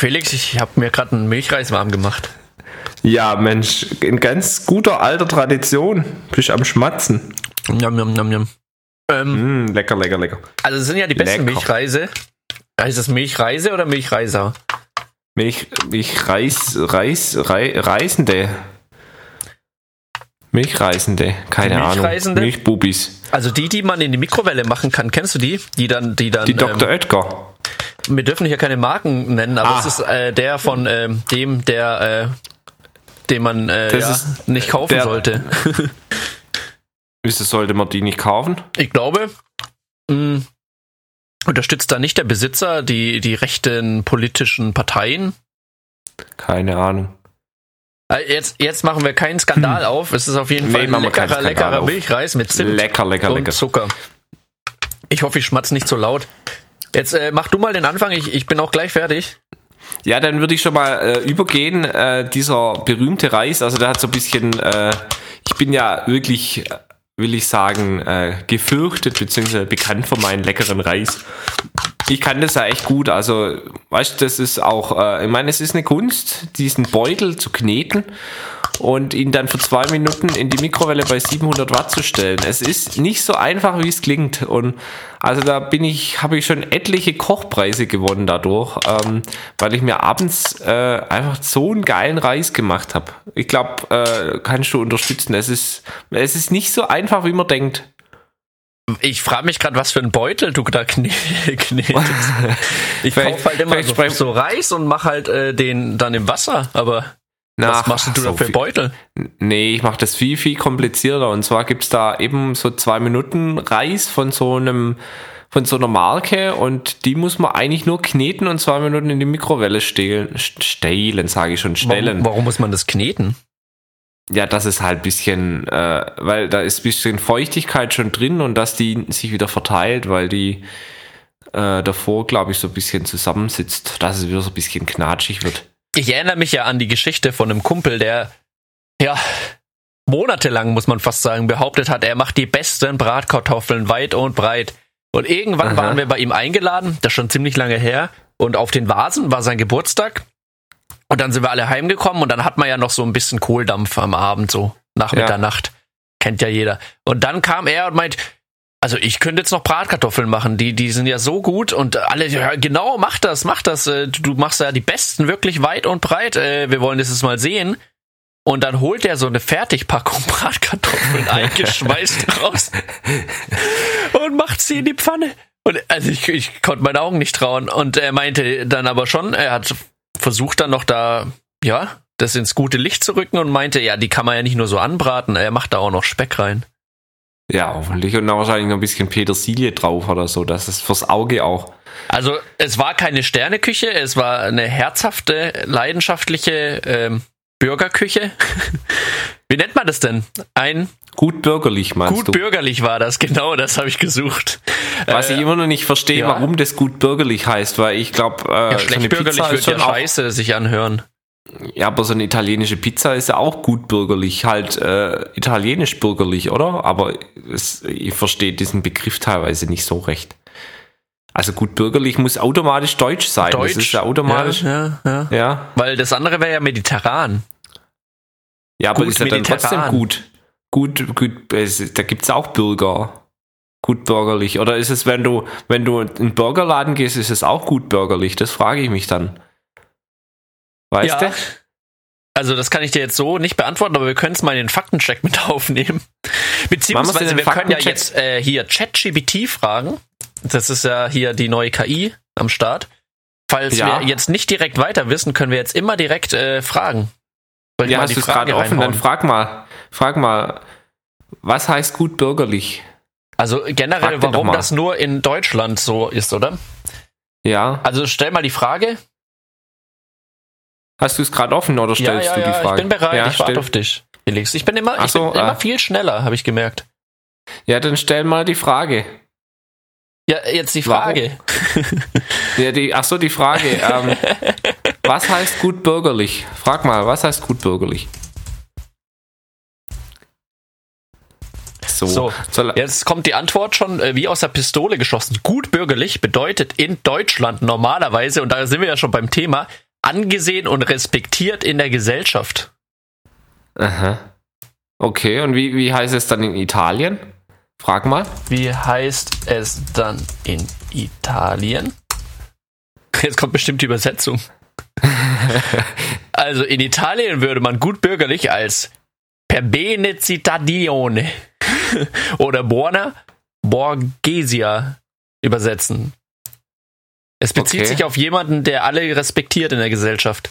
Felix, ich habe mir gerade einen Milchreis warm gemacht. Ja, Mensch, in ganz guter alter Tradition. Bist am Schmatzen. Njam, njam, njam, njam. Ähm, Mm, lecker, lecker, lecker. also es sind ja die besten Lecker. Milchreise. Heißt das Milchreise oder Milchreiser? Milch, Milch, Reis, Rei, Reisende. Milchreisende, keine Die Ahnung. Milchreisende? Milchbubis. Also die, die man in die Mikrowelle machen kann, kennst du die? Die dann, die dann. Die Dr. Ähm, Oetker. Wir dürfen hier keine Marken nennen, aber Ah. es ist äh, der von ähm, dem, der, äh, den man äh, ja, ist nicht kaufen der- sollte. Wieso sollte man die nicht kaufen? Ich glaube, mh, unterstützt da nicht der Besitzer die, die rechten politischen Parteien? Keine Ahnung. Äh, Jetzt, jetzt machen wir keinen Skandal auf. Es ist auf jeden Nee, Fall ein leckerer, leckerer auf. Milchreis mit Zimt Lecker, lecker, und lecker. Zucker. Ich hoffe, ich schmatz nicht so laut. Jetzt äh, mach du mal den Anfang. Ich, ich bin auch gleich fertig. Ja, dann würde ich schon mal äh, übergehen. Äh, dieser berühmte Reis, also der hat so ein bisschen, äh, ich bin ja wirklich, will ich sagen, äh, gefürchtet bzw. bekannt für meinen leckeren Reis. Ich kann das ja echt gut. Also, weißt du, das ist auch, äh, ich meine, es ist eine Kunst, diesen Beutel zu kneten und ihn dann für zwei Minuten in die Mikrowelle bei 700 Watt zu stellen. Es ist nicht so einfach, wie es klingt. Und also da bin ich, habe ich schon etliche Kochpreise gewonnen dadurch, ähm, weil ich mir abends äh, einfach so einen geilen Reis gemacht habe. Ich glaube, äh, kannst du unterstützen. Es ist, es ist nicht so einfach, wie man denkt. Ich frage mich gerade, was für ein Beutel du da kne knetest. Ich kaufe halt immer so, so Reis und mach halt äh, den dann im Wasser. Aber was Ach, machst du so da für viel- Beutel? Nee, ich mache das viel, viel komplizierter. Und zwar gibt's da eben so zwei Minuten Reis von so einem von so einer Marke und die muss man eigentlich nur kneten und zwei Minuten in die Mikrowelle stehlen. Stehlen, sage ich schon, stellen. Warum, warum muss man das kneten? Ja, das ist halt ein bisschen, äh, weil da ist ein bisschen Feuchtigkeit schon drin und dass die sich wieder verteilt, weil die äh, davor, glaube ich, so ein bisschen zusammensitzt, dass es wieder so ein bisschen knatschig wird. Ich erinnere mich ja an die Geschichte von einem Kumpel, der ja monatelang, muss man fast sagen, behauptet hat, er macht die besten Bratkartoffeln weit und breit. Und irgendwann Aha. waren wir bei ihm eingeladen, das ist schon ziemlich lange her, und auf den Vasen war sein Geburtstag. Und dann sind wir alle heimgekommen und dann hat man ja noch so ein bisschen Kohldampf am Abend, so nach Ja. Mitternacht. Kennt ja jeder. Und dann kam er und meint, also ich könnte jetzt noch Bratkartoffeln machen, die, die sind ja so gut und alle, ja, genau, mach das, mach das, äh, du machst ja die besten wirklich weit und breit, äh, wir wollen das jetzt mal sehen. Und dann holt er so eine Fertigpackung Bratkartoffeln eingeschweißt raus und macht sie in die Pfanne. Und also ich, ich konnte meinen Augen nicht trauen. Und er meinte dann aber schon, er hat versucht dann noch da, ja, das ins gute Licht zu rücken und meinte, ja, die kann man ja nicht nur so anbraten, er macht da auch noch Speck rein. Ja, hoffentlich und dann wahrscheinlich noch ein bisschen Petersilie drauf oder so, dass es fürs Auge auch. Also es war keine Sterneküche, es war eine herzhafte, leidenschaftliche ähm, Bürgerküche. Wie nennt man das denn? Ein Gut bürgerlich, meinst gut du? bürgerlich war das, genau, das habe ich gesucht. Was Äh, ich immer noch nicht verstehe, ja. warum das gut bürgerlich heißt, weil ich glaube, äh, ja, so schlecht eine bürgerlich wird ist ja scheiße sich anhören. Ja, aber so eine italienische Pizza ist ja auch gut bürgerlich, halt äh, italienisch bürgerlich, oder? Aber es, ich verstehe diesen Begriff teilweise nicht so recht. Also gut bürgerlich muss automatisch deutsch sein. Deutsch. Das ist ja automatisch. Ja, ja, ja. Ja, Weil das andere wäre ja mediterran. ja aber Gut ist ja dann trotzdem gut. Gut, gut, es, da gibt's auch Bürger. Gut bürgerlich. Oder ist es, wenn du, wenn du in einen Burgerladen gehst, ist es auch gut bürgerlich? Das frage ich mich dann. Weißt Ja. du? Also das kann ich dir jetzt so nicht beantworten, aber wir können es mal in den Faktencheck mit aufnehmen. Beziehungsweise wir können ja jetzt äh, hier ChatGPT fragen. Das ist ja hier die neue KI am Start. Falls Ja. wir jetzt nicht direkt weiter wissen, können wir jetzt immer direkt äh, fragen. Soll Ja, mal hast die du gerade offen? Dann frag mal, frag mal, was heißt gut bürgerlich? Also generell, warum das nur in Deutschland so ist, oder? Ja. Also stell mal die Frage. Hast du es gerade offen oder Ja, stellst ja, du die ja, Frage? ich bin bereit, Ja, ich warte auf dich. Felix, ich bin immer, Ach ich so, bin immer ah. viel schneller, habe ich gemerkt. ja, dann stell mal die Frage. Ja, jetzt die? Frage. Ja, die, ach so, die Frage. ähm, was heißt gut bürgerlich? Frag mal, was heißt gut bürgerlich? So, So, jetzt kommt die Antwort schon äh, wie aus der Pistole geschossen. Gut bürgerlich bedeutet in Deutschland normalerweise, und da sind wir ja schon beim Thema, angesehen und respektiert in der Gesellschaft. Aha. Okay, und wie, wie heißt es dann in Italien? Frag mal. Wie heißt es dann in Italien? Jetzt kommt bestimmt die Übersetzung. also in Italien würde man gut bürgerlich als per bene cittadino oder buona borgesia übersetzen. Es bezieht Okay. sich auf jemanden, der alle respektiert in der Gesellschaft.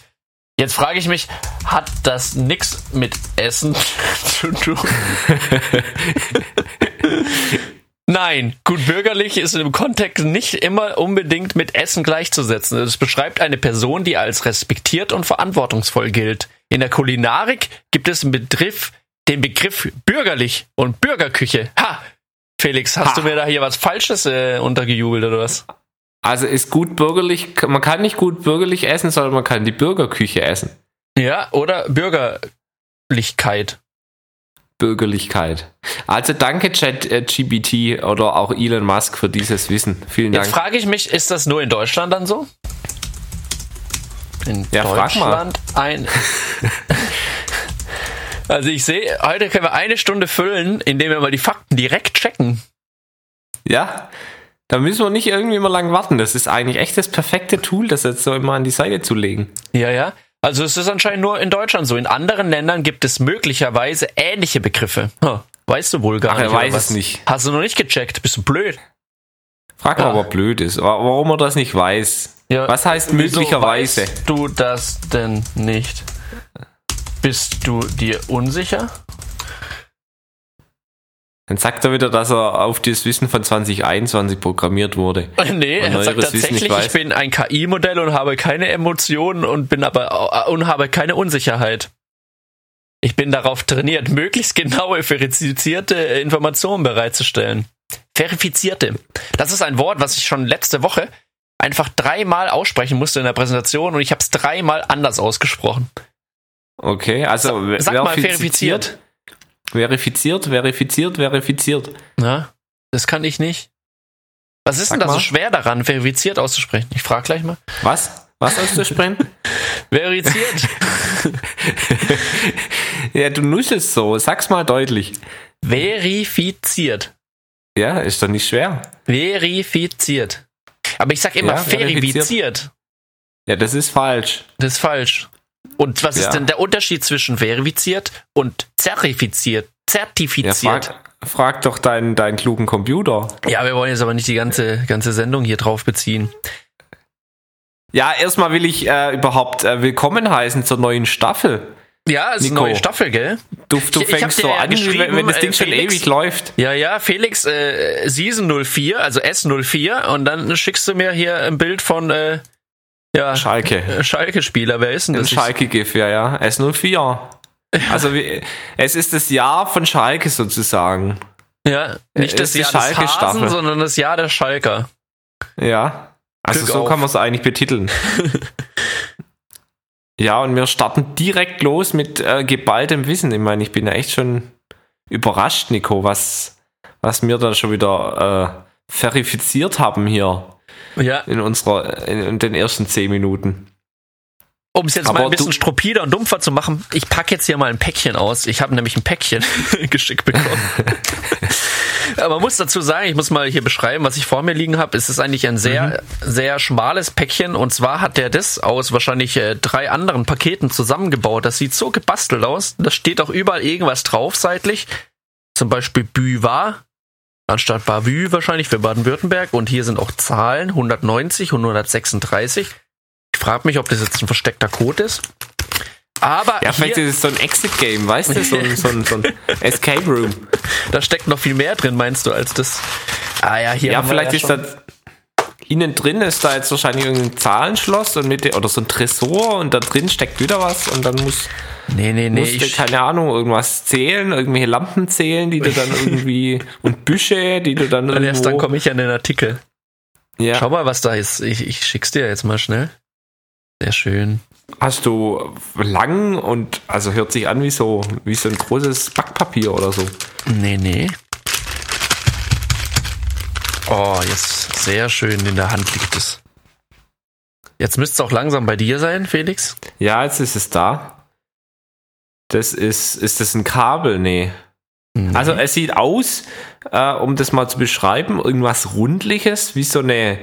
Jetzt frage ich mich, hat das nichts mit Essen zu tun? Nein, gut bürgerlich ist im Kontext nicht immer unbedingt mit Essen gleichzusetzen. Es beschreibt eine Person, die als respektiert und verantwortungsvoll gilt. In der Kulinarik gibt es den Begriff, den Begriff bürgerlich und Bürgerküche. Ha! Felix, hast Ha. du mir da hier was Falsches äh, untergejubelt oder was? Also ist gut bürgerlich, man kann nicht gut bürgerlich essen, sondern man kann die Bürgerküche essen. Ja, oder Bürgerlichkeit. Bürgerlichkeit. Also danke ChatGPT oder auch Elon Musk für dieses Wissen. Vielen Jetzt Dank. frage ich mich, ist das nur in Deutschland dann so? In Ja, frag mal. Deutschland ein. also ich sehe, heute können wir eine Stunde füllen, indem wir mal die Fakten direkt checken. Ja, da müssen wir nicht irgendwie immer lang warten. Das ist eigentlich echt das perfekte Tool, das jetzt so immer an die Seite zu legen. Ja, ja. Also es ist anscheinend nur in Deutschland so. In anderen Ländern gibt es möglicherweise ähnliche Begriffe. Hm, weißt du wohl gar Ach, er nicht. oder weiß es nicht. Hast du noch nicht gecheckt? Bist du blöd? Frag mal, Ja. ob er blöd ist, wa- warum er das nicht weiß. Ja, Was heißt wieso möglicherweise? Weißt du das denn nicht? Bist du dir unsicher? Dann sagt er wieder, dass er auf das Wissen von 2021 programmiert wurde. Nee, er sagt tatsächlich, ich bin ein KI-Modell und habe keine Emotionen und bin aber äh, und habe keine Unsicherheit. Ich bin darauf trainiert, möglichst genaue, verifizierte Informationen bereitzustellen. Verifizierte. Das ist ein Wort, was ich schon letzte Woche einfach dreimal aussprechen musste in der Präsentation und ich habe es dreimal anders ausgesprochen. Okay, also Sag mal verifiziert. Verifiziert, verifiziert, verifiziert. Na, das kann ich nicht. Was ist Sag denn da so mal. schwer daran, verifiziert auszusprechen? Ich frage gleich mal. Was? Was auszusprechen? Verifiziert. ja, du nuschelst so. Sag's mal deutlich. Verifiziert. Ja, ist doch nicht schwer. Verifiziert. Aber ich sag immer Ja, verifiziert. verifiziert. Ja, das ist falsch. Das ist falsch. Und was Ja. ist denn der Unterschied zwischen verifiziert und zertifiziert? Ja, Zertifiziert. frag, frag doch deinen, deinen klugen Computer. Ja, wir wollen jetzt aber nicht die ganze, ganze Sendung hier drauf beziehen. Ja, erstmal will ich äh, überhaupt äh, willkommen heißen zur neuen Staffel. Ja, es ist eine neue Staffel, gell? Du, du Ich- ich fängst dir so ja an, wenn, wenn das Ding äh, schon ewig läuft. Ja, ja, Felix, äh, Season 04, also S04, und dann schickst du mir hier ein Bild von, äh, ja, Schalke. äh, Schalke-Spieler. Wer ist denn Ein das? Schalke-GIF, ja, ja. S04. Also wie, es ist das Jahr von Schalke sozusagen. Ja, nicht das Jahr des Schalke-Staffel. Hasen, sondern das Jahr der Schalker. Ja. Also Glück so auf. kann man es eigentlich betiteln. ja, und wir starten direkt los mit äh, geballtem Wissen. Ich meine, ich bin ja echt schon überrascht, Nico, was, was wir da schon wieder äh, verifiziert haben hier Ja, in unserer in, in den ersten zehn Minuten. um es jetzt Aber mal ein bisschen stupider und dumpfer zu machen, ich packe jetzt hier mal ein Päckchen aus. Ich habe nämlich ein Päckchen geschickt bekommen. Aber man muss dazu sagen, ich muss mal hier beschreiben, was ich vor mir liegen habe. Es ist eigentlich ein sehr, sehr schmales Päckchen. Und zwar hat der das aus wahrscheinlich äh, drei anderen Paketen zusammengebaut. Das sieht so gebastelt aus. Da steht auch überall irgendwas drauf seitlich. Zum Beispiel Büvar, anstatt Bavü wahrscheinlich für Baden-Württemberg. Und hier sind auch Zahlen, 190 und 136. Ich frage mich, ob das jetzt ein versteckter Code ist. Aber Ja, vielleicht ist es so ein Exit-Game, weißt du? So ein, so ein, so ein Escape Room. da steckt noch viel mehr drin, meinst du, als das? Ah ja, hier Ja, vielleicht ist schon- da innen drin ist da jetzt wahrscheinlich irgendein Zahlenschloss und mit der, oder so ein Tresor und da drin steckt wieder was und dann muss, Nee, nee, nee. musst du, keine Ahnung, irgendwas zählen, irgendwelche Lampen zählen, die du dann irgendwie und Büsche, die du dann und erst dann komme ich an den Artikel. Ja. Schau mal, was da ist. Ich, ich schick's dir jetzt mal schnell. Sehr schön. Hast du lang und also hört sich an wie so wie so ein großes Backpapier oder so. Nee, nee. Oh, jetzt sehr schön in der Hand liegt es. Jetzt müsste es auch langsam bei dir sein, Felix. Ja, jetzt ist es da. Das ist, ist das ein Kabel? Nee. Nee. Also es sieht aus, äh, um das mal zu beschreiben, irgendwas rundliches, wie so eine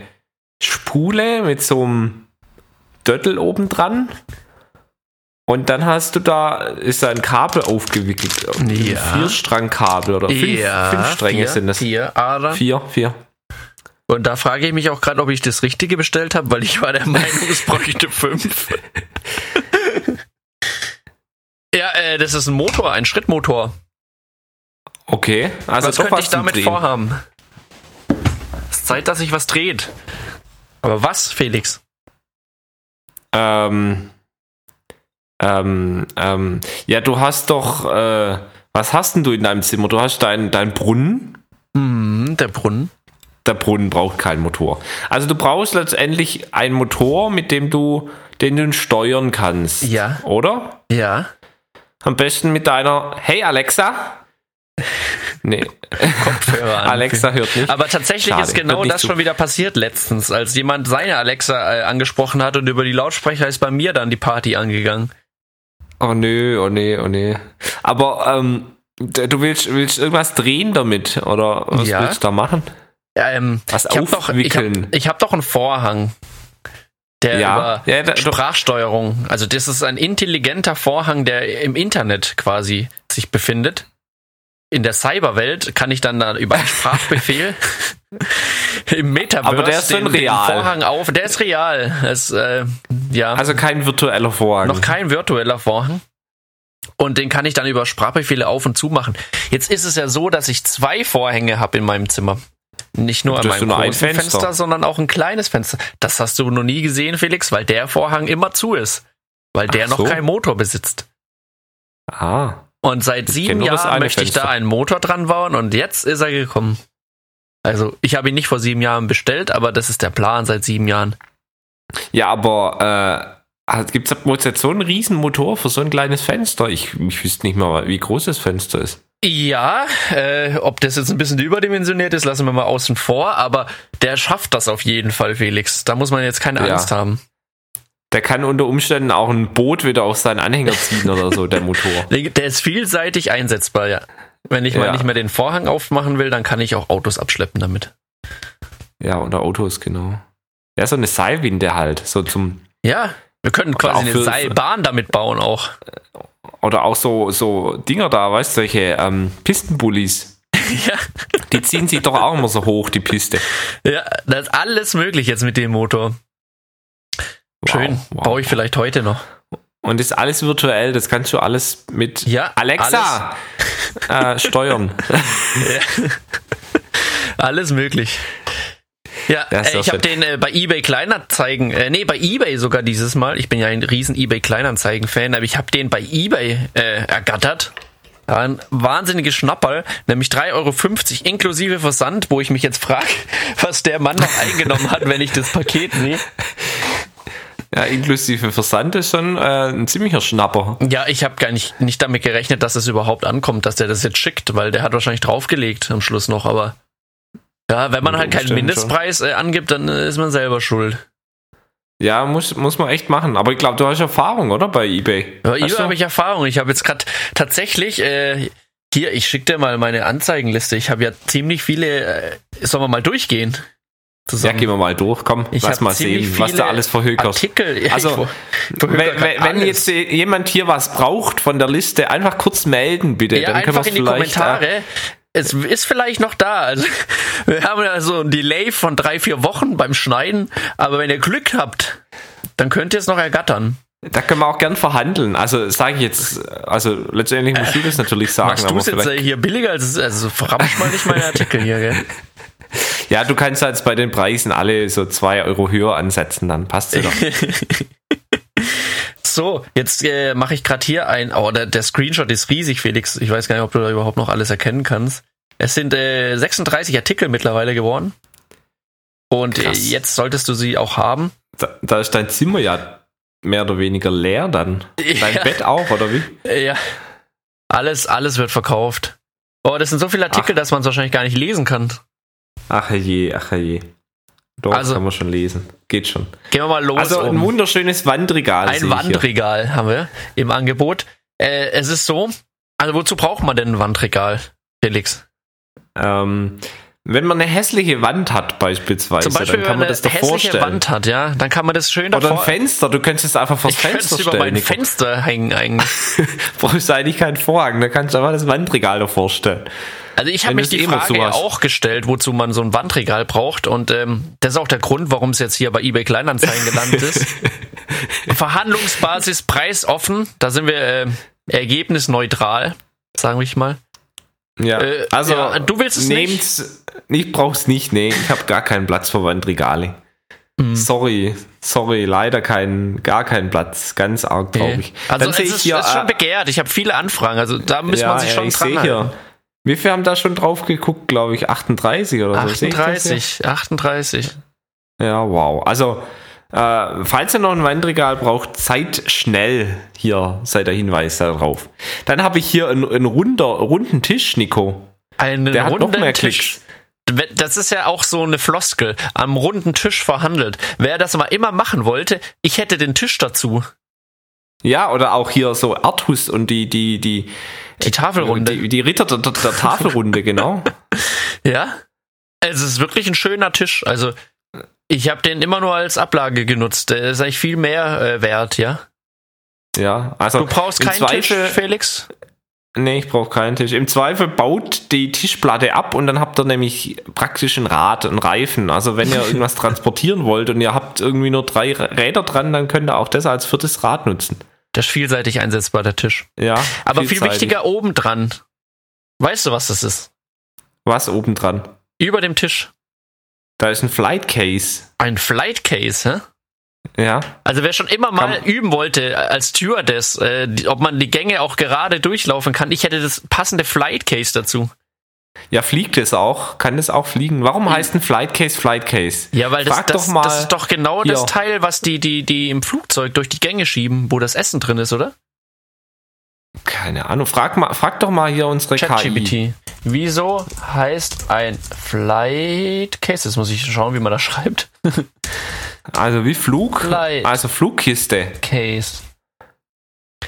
Spule mit so einem Döttel oben dran. Und dann hast du da, ist da ein Kabel aufgewickelt. Ein Ja. Vierstrangkabel oder fünf, ja, fünf Stränge vier, sind das. Vier Adern. Vier, vier. Und da frage ich mich auch gerade, ob ich das Richtige bestellt habe, weil ich war der Meinung, es bräuchte fünf. ja, äh, das ist ein Motor, ein Schrittmotor. Okay, also was doch könnte was ich damit Drehen. vorhaben? Es ist Zeit, dass sich was dreht. Aber was, Felix? Ähm, ähm, ähm, ja, du hast doch, äh, was hast denn du in deinem Zimmer? Du hast deinen dein Brunnen. Hm, der Brunnen. Der Brunnen braucht keinen Motor. Also du brauchst letztendlich einen Motor, mit dem du, den du steuern kannst. Ja. Oder? Ja. Am besten mit deiner, hey Alexa. Nee, Kopfhörer an. Alexa hört nicht. Aber tatsächlich Schade, ist genau das zu. schon wieder passiert letztens, als jemand seine Alexa äh, angesprochen hat und über die Lautsprecher ist bei mir dann die Party angegangen. Oh nö, oh nee, oh nee. Aber ähm, du willst, willst irgendwas drehen damit? Oder was Ja. willst du da machen? Ähm, Was ich habe doch, ich hab, ich hab doch einen Vorhang, der Ja. über Ja, da- Sprachsteuerung, also das ist ein intelligenter Vorhang, der im Internet quasi sich befindet. In der Cyberwelt kann ich dann da über einen Sprachbefehl im Metaverse Aber der ist den, den real. Vorhang auf. Der ist real. Es, äh, ja, Also kein virtueller Vorhang. noch kein virtueller Vorhang. Und den kann ich dann über Sprachbefehle auf und zu machen. Jetzt ist es ja so, dass ich zwei Vorhänge habe in meinem Zimmer. Nicht nur nur ein großen Fenster. Fenster. sondern auch ein kleines Fenster. Das hast du noch nie gesehen, Felix, weil der Vorhang immer zu ist. Weil der Ach noch so. keinen Motor besitzt. Ah. Und seit Ich sieben Jahren möchte ich Fenster. da einen Motor dran bauen und jetzt ist er gekommen. Also, ich habe ihn nicht vor sieben Jahren bestellt, aber das ist der Plan seit sieben Jahren. Ja, aber äh, gibt es jetzt so einen riesen Motor für so ein kleines Fenster? Ich, ich wüsste nicht mal, wie groß das Fenster ist. Ja, äh, ob das jetzt ein bisschen überdimensioniert ist, lassen wir mal außen vor, aber der schafft das auf jeden Fall, Felix. Da muss man jetzt keine Ja. Angst haben. Der kann unter Umständen auch ein Boot wieder auf seinen Anhänger ziehen oder so, der Motor. Der ist vielseitig einsetzbar, ja. Wenn ich mal Ja. nicht mehr den Vorhang aufmachen will, dann kann ich auch Autos abschleppen damit. Ja, oder Autos, genau. Ja, so eine Seilwinde halt. So zum, Ja, wir können auch quasi eine Seilbahn damit bauen auch. oder auch so, so Dinger da, weißt du, solche ähm, Pistenbullis. ja, Die ziehen sich doch auch immer so hoch, die Piste. ja, das ist alles möglich jetzt mit dem Motor. Wow, Schön. wow. Baue ich vielleicht heute noch. Und ist alles virtuell, das kannst du alles mit Ja, Alexa äh, steuern. Alles möglich. Ja, äh, ich habe den äh, bei eBay Kleinanzeigen, äh, nee, bei eBay sogar dieses Mal. Ich bin ja ein riesen eBay Kleinanzeigen-Fan, aber ich habe den bei eBay äh, ergattert. Ein wahnsinniges Schnapperl, nämlich 3,50 Euro inklusive Versand, wo ich mich jetzt frage, was der Mann noch eingenommen hat, wenn ich das Paket sehe. Ja, inklusive Versand ist schon äh, ein ziemlicher Schnapper. Ja, ich habe gar nicht, nicht damit gerechnet, dass es überhaupt ankommt, dass der das jetzt schickt, weil der hat wahrscheinlich draufgelegt am Schluss noch, aber ja, wenn man halt keinen Mindestpreis äh, angibt, dann äh, ist man selber schuld. Ja, muss, muss man echt machen. Aber ich glaube, du hast Erfahrung, oder? Bei eBay. Bei eBay habe ich Erfahrung. Ich habe jetzt gerade tatsächlich äh, hier, ich schicke dir mal meine Anzeigenliste. Ich habe ja ziemlich viele, äh, sollen wir mal durchgehen? Ja, Zusammen. gehen wir mal durch. Komm, Ich lass mal sehen, was da alles verhökert. Artikel. Ja, Also, Wenn, wenn, jetzt äh, jemand hier was braucht von der Liste, einfach kurz melden, bitte. ja, Dann können wir einfach es in die vielleicht. Kommentare. Äh, Es ist vielleicht noch da. Also, wir haben ja so ein Delay von drei, vier Wochen beim Schneiden. Aber wenn ihr Glück habt, dann könnt ihr es noch ergattern. da können wir auch gern verhandeln. Also sage ich jetzt, also letztendlich musst du das natürlich sagen. Machst du es jetzt hier billiger? als Also verramsch mal nicht meine Artikel hier, gell? ja, du kannst jetzt bei den Preisen alle so zwei Euro höher ansetzen, dann passt sie doch. So, jetzt äh, mache ich gerade hier ein. Oh, der, der Screenshot ist riesig, Felix. Ich weiß gar nicht, ob du da überhaupt noch alles erkennen kannst. Es sind äh, 36 Artikel mittlerweile geworden. Und äh, jetzt solltest du sie auch haben. Da, da ist dein Zimmer ja mehr oder weniger leer dann. Dein Ja. Bett auch, oder wie? Äh, ja. Alles, alles wird verkauft. Oh, das sind so viele Artikel, Ach. dass man es wahrscheinlich gar nicht lesen kann. Ach je, ach je. Doch, Also- kann man schon lesen. Geht schon. Gehen wir mal los. Also ein um- wunderschönes Wandregal. Ein. Wandregal haben wir im Angebot. Äh, es ist so, also wozu braucht man denn ein Wandregal, Felix? Ähm, wenn man eine hässliche Wand hat beispielsweise, Zum Beispiel, dann wenn kann man man eine das doch hässliche vorstellen. Wand hat, ja, dann kann man das schön Oder ein davor... Fenster, du könntest es einfach ich könnte Fenster es über stellen. mein. Fenster hängen eigentlich. Brauchst du eigentlich keinen Vorhang, da kannst du einfach das Wandregal davor stellen. Also ich habe mich die eh Frage hast. auch gestellt, wozu man so ein Wandregal braucht und ähm, das ist auch der Grund, warum es jetzt hier bei eBay Kleinanzeigen gelandet ist. Verhandlungsbasis preisoffen, da sind wir äh, ergebnisneutral, sagen wir mal. Ja, Äh, also ja, du willst es nehmt's, Ich brauch's nicht, nee, ich habe gar keinen Platz für Wandregale. Hm. Sorry, sorry, leider kein, gar keinen Platz, ganz arg traurig. Also Dann es ist, ich hier, ist schon äh, begehrt, ich habe viele Anfragen, also da muss man sich ja, schon ich dran hier. Wie viel haben da schon drauf geguckt, glaube ich? 38 oder so. Sehe ich das hier? 38, 38. Ja, wow. Also, äh, falls ihr noch ein Wandregal braucht, seid schnell. Hier sei der Hinweis darauf. Dann habe ich hier einen, einen runder, runden Tisch, Nico. Einen Der hat noch runden mehr Tisch. Klicks. Das ist ja auch so eine Floskel. Am runden Tisch verhandelt. Wer das mal immer machen wollte, ich hätte den Tisch dazu. Ja, oder auch hier so Artus und die, die, die, Die Tafelrunde. die, die Ritter der, der, Tafelrunde, genau. Ja. Es ist wirklich ein schöner Tisch. Also, ich habe den immer nur als Ablage genutzt. Der ist eigentlich viel mehr äh, wert, ja. Ja, also Du brauchst keinen Tisch, Felix? Nee, ich brauche keinen Tisch. Im Zweifel baut die Tischplatte ab und dann habt ihr nämlich praktisch ein Rad, einen Reifen. Also wenn ihr irgendwas transportieren wollt und ihr habt irgendwie nur drei Räder dran, dann könnt ihr auch das als viertes Rad nutzen. Das ist vielseitig einsetzbar, der Tisch. Ja. Aber viel wichtiger oben dran. Weißt du, was das ist? Was oben dran? Über dem Tisch. Da ist ein Flight Case. Ein Flight Case, hä? Ja. Also wer schon immer mal Kann- üben wollte äh, als Stewardess, äh, ob man die Gänge auch gerade durchlaufen kann, ich hätte das passende Flight Case dazu. Ja, fliegt es auch? Kann es auch fliegen? Warum heißt ein Flight Case Flight Case? Ja, weil das, das, doch mal das ist doch genau das. Teil, was die, die, die im Flugzeug durch die Gänge schieben, wo das Essen drin ist, oder? Keine Ahnung. Frag, mal, frag doch mal hier unsere KI. Wieso heißt ein Flight Case? Jetzt muss ich schauen, wie man das schreibt. Also wie Flug? Flight. Also Flugkiste. Case. Oh,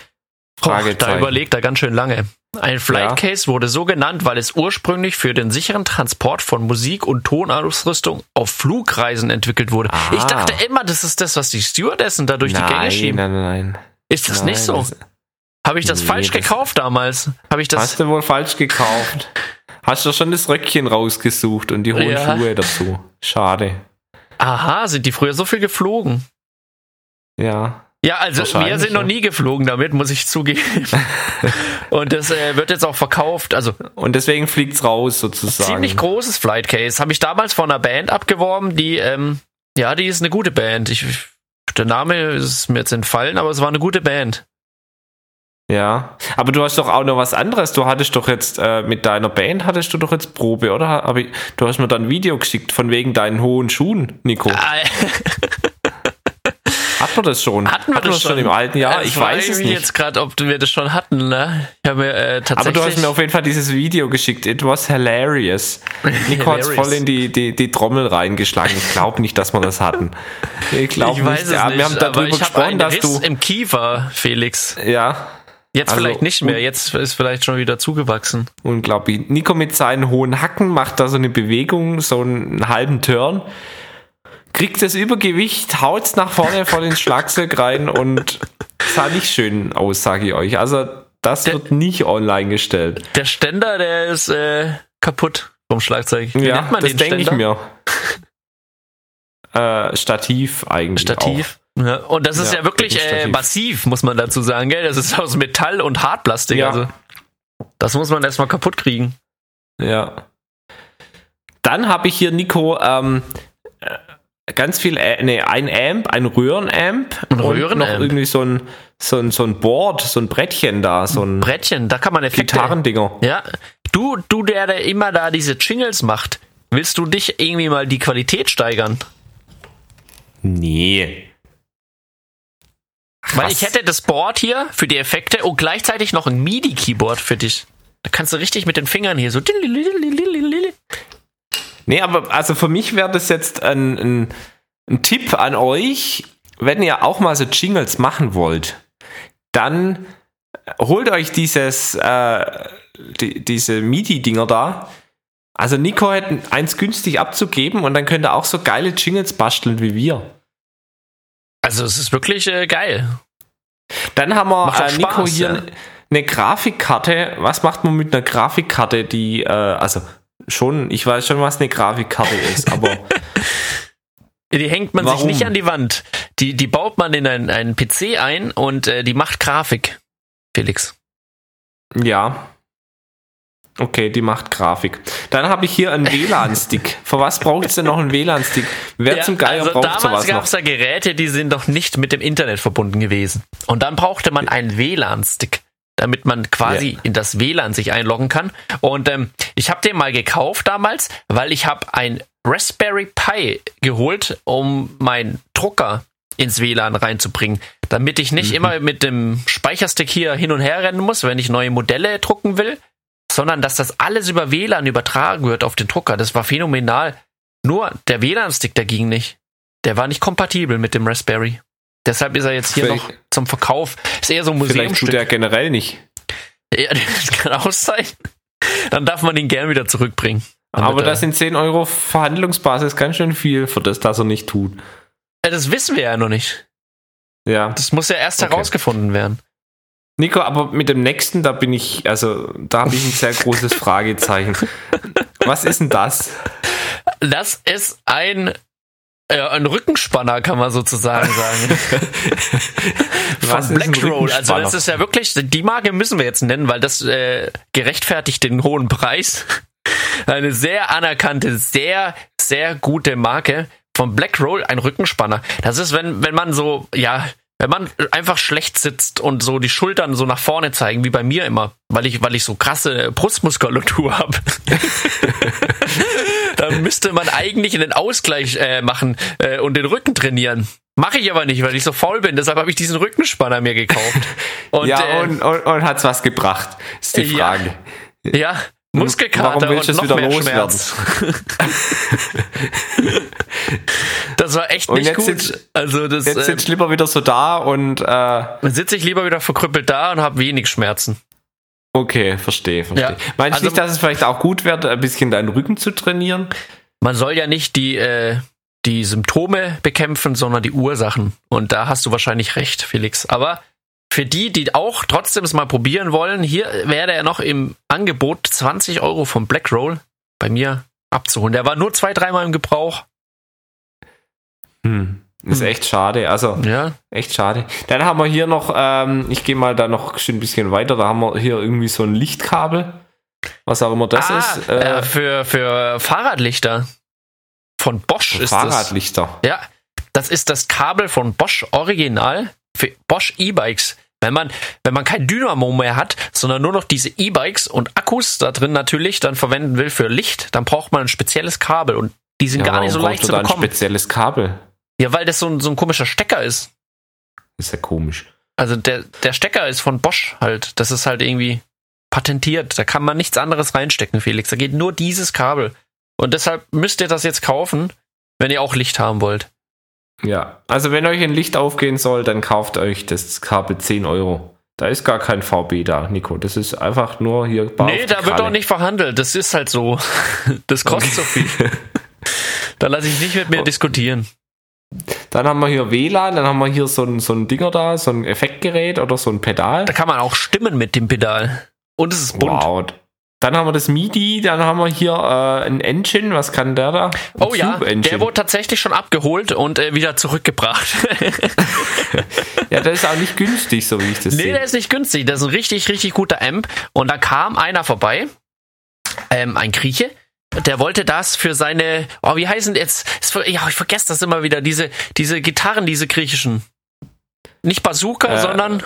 da Fragezeichen. überlegt er ganz schön lange. Ein Flight Ja. Case wurde so genannt, weil es ursprünglich für den sicheren Transport von Musik- und Tonausrüstung auf Flugreisen entwickelt wurde. Ah. Ich dachte immer, das ist das, was die Stewardessen da durch die Gänge nein, schieben. nein, nein. Ist das nein, nicht so? das- Habe ich das Nee, falsch das- gekauft damals? Habe ich das? Hast du wohl falsch gekauft. Hast du schon das Röckchen rausgesucht und die hohen Ja. Schuhe dazu. Schade. Aha, sind die früher so viel geflogen? Ja. Ja, also wir sind noch nie geflogen damit, muss ich zugeben. und das äh, wird jetzt auch verkauft. Also Und deswegen fliegt's raus sozusagen. ziemlich großes Flight Case. Habe ich damals von einer Band abgeworben, die, ähm, ja, die ist eine gute Band. Ich, der Name ist mir jetzt entfallen, aber es war eine gute Band. Ja. Aber du hast doch auch noch was anderes. Du hattest doch jetzt äh, mit deiner Band hattest du doch jetzt Probe, oder? Aber du hast mir dann ein Video geschickt von wegen deinen hohen Schuhen, Nico. Ah, Hat man das schon? hatten wir Hat man das schon im alten Jahr? Ich weiß es nicht. jetzt gerade, ob wir das schon hatten. Ne? Ich habe mir äh, Aber tatsächlich. du hast mir auf jeden Fall dieses Video geschickt. It was hilarious. Nico hat voll in die, die, die Trommel reingeschlagen. Ich glaube nicht, dass wir das hatten. Ich glaube ich weiß nicht. es Ja, nicht. wir haben aber darüber ich habe gesprochen, einen dass Riss du. im Kiefer, Felix. Ja, Jetzt Also, vielleicht nicht mehr. Jetzt ist vielleicht schon wieder zugewachsen. unglaublich. Nico mit seinen hohen Hacken macht da so eine Bewegung, so einen halben Turn. Kriegt das Übergewicht, haut's nach vorne vor den Schlagzeug rein und sah nicht schön aus, sage ich euch. Also, das Der- wird nicht online gestellt. Der Ständer, der ist äh, kaputt vom Schlagzeug. Wie ja, nennt man das den denke ich mir. äh, Stativ eigentlich. Stativ. Ja, und das ist Ja, ja, wirklich äh, massiv, muss man dazu sagen, gell? Das ist aus Metall und Hartplastik. Ja. Also, das muss man erstmal kaputt kriegen. Ja. Dann habe ich hier, Nico, ähm, äh, ganz viel, äh, nee, ein Amp, ein Röhrenamp. Ein und Röhrenamp. noch irgendwie so ein, so ein, so ein Board, so ein Brettchen da, so ein Brettchen, da kann man Effekte. Gitarrendinger. Ja. Du, du, der, der immer da diese Jingles macht, willst du dich irgendwie mal die Qualität steigern? Nee. Weil ich hätte das Board hier für die Effekte und gleichzeitig noch ein MIDI-Keyboard für dich. Da kannst du richtig mit den Fingern hier so. Nee, aber also für mich wäre das jetzt ein, ein, ein Tipp an euch, wenn ihr auch mal so Jingles machen wollt, dann holt euch dieses, äh, die, diese MIDI-Dinger da. Also Nico hat eins günstig abzugeben und dann könnt ihr auch so geile Jingles basteln wie wir. Also es ist wirklich äh, geil. Dann haben wir äh, Nico Spaß, hier ja. eine Grafikkarte. Was macht man mit einer Grafikkarte, die, äh, also schon, ich weiß schon, was eine Grafikkarte ist, aber Die hängt man Warum? sich nicht an die Wand. Die, die baut man in einen, einen PC ein und äh, die macht Grafik. Felix. ja. Okay, die macht Grafik. Dann habe ich hier einen WLAN-Stick. Für was braucht es denn noch einen WLAN-Stick? Wer Ja, zum Geier also braucht damals sowas gab noch? es da Geräte, die sind noch nicht mit dem Internet verbunden gewesen. Und dann brauchte man einen WLAN-Stick, damit man quasi Ja. in das WLAN sich einloggen kann. Und ähm, ich habe den mal gekauft damals, weil ich habe ein Raspberry Pi geholt, um meinen Drucker ins WLAN reinzubringen, damit ich Mhm. nicht immer mit dem Speicherstick hier hin und her rennen muss, wenn ich neue Modelle drucken will, sondern dass das alles über WLAN übertragen wird auf den Drucker. Das war phänomenal. Nur der WLAN-Stick dagegen nicht. Der war nicht kompatibel mit dem Raspberry. Deshalb ist er jetzt hier Vielleicht- noch zum Verkauf. Ist eher so ein Vielleicht tut Museumstück. er generell nicht. Ja, das kann auch sein. Dann darf man ihn gern wieder zurückbringen. Aber er- das sind 10 Euro Verhandlungsbasis ganz schön viel für das, dass er nicht tut. Ja, das wissen wir ja noch nicht. Ja. Das muss ja erst Okay. herausgefunden werden. Nico, aber mit dem nächsten, da bin ich, also da habe ich ein sehr großes Fragezeichen. Was ist denn das? Das ist ein, äh, ein Rückenspanner, kann man sozusagen sagen. Was Von ist ein Blackroll. Also das ist ja wirklich, die Marke müssen wir jetzt nennen, weil das äh, gerechtfertigt den hohen Preis. Eine sehr anerkannte, sehr, sehr gute Marke von Blackroll, ein Rückenspanner. Das ist, wenn, wenn man so, ja, wenn man einfach schlecht sitzt und so die Schultern so nach vorne zeigen, wie bei mir immer, weil ich, weil ich so krasse Brustmuskulatur habe. dann müsste man eigentlich einen Ausgleich äh, machen äh, und den Rücken trainieren. Mache ich aber nicht, weil ich so faul bin. Deshalb habe ich diesen Rückenspanner mir gekauft. Und, ja, äh, und, und, und hat's was gebracht? Ist die Ja. Frage. ja, Muskelkater Warum willst und noch wieder mehr loswerden? Schmerz. das war echt Und nicht jetzt gut. sitzt- also das Jetzt äh, sitzt lieber wieder so da und äh, dann sitze ich lieber wieder verkrüppelt da und habe wenig Schmerzen. okay, verstehe, verstehe. Ja. Meinst Also- du nicht, dass es vielleicht auch gut wäre, ein bisschen deinen Rücken zu trainieren? Man soll ja nicht die äh, die Symptome bekämpfen, sondern die Ursachen. Und da hast du wahrscheinlich recht, Felix. Aber für die, die auch trotzdem es mal probieren wollen, hier wäre er noch im Angebot 20 Euro vom Blackroll bei mir abzuholen. Der war nur zwei, dreimal im Gebrauch. Hm. Ist Hm. echt schade. Also Ja, echt schade. Dann haben wir hier noch, ähm, ich gehe mal da noch schon ein bisschen weiter, da haben wir hier irgendwie so ein Lichtkabel. Was auch immer das ah, ist. äh, Äh, für, für Fahrradlichter. Von Bosch ist das. Fahrradlichter. Ja, das ist das Kabel von Bosch Original für Bosch E-Bikes. Wenn man, wenn man kein Dynamo mehr hat, sondern nur noch diese E-Bikes und Akkus da drin natürlich dann verwenden will für Licht, dann braucht man ein spezielles Kabel und die sind Ja, gar nicht so leicht zu da ein bekommen. spezielles Kabel. Ja, weil das so ein, so ein komischer Stecker ist. Ist ja komisch. Also der, der Stecker ist von Bosch halt. Das ist halt irgendwie patentiert. Da kann man nichts anderes reinstecken, Felix. Da geht nur dieses Kabel. Und deshalb müsst ihr das jetzt kaufen, wenn ihr auch Licht haben wollt. Ja, also wenn euch ein Licht aufgehen soll, dann kauft euch das Kabel 10 Euro. Da ist gar kein VB da, Nico. Das ist einfach nur hier bar nee, da wird Kralle. auch nicht verhandelt. Das ist halt so. Das kostet so viel. Da lasse ich nicht mit mir diskutieren. Dann haben wir hier WLAN, dann haben wir hier so ein, so ein Dinger da, so ein Effektgerät oder so ein Pedal. Da kann man auch stimmen mit dem Pedal. Und es ist bunt. Wow. Dann haben wir das MIDI, dann haben wir hier äh, ein Engine, was kann der da? Ein Oh ja, der wurde tatsächlich schon abgeholt und äh, wieder zurückgebracht. ja, der ist auch nicht günstig, so wie ich das nee, sehe. der ist nicht günstig. Das ist ein richtig, richtig guter Amp. Und da kam einer vorbei, ähm, ein Grieche, der wollte das für seine, oh, wie heißen jetzt? Ja, ich vergesse das immer wieder. Diese, diese Gitarren, diese griechischen. Nicht Bazooka, Äh, sondern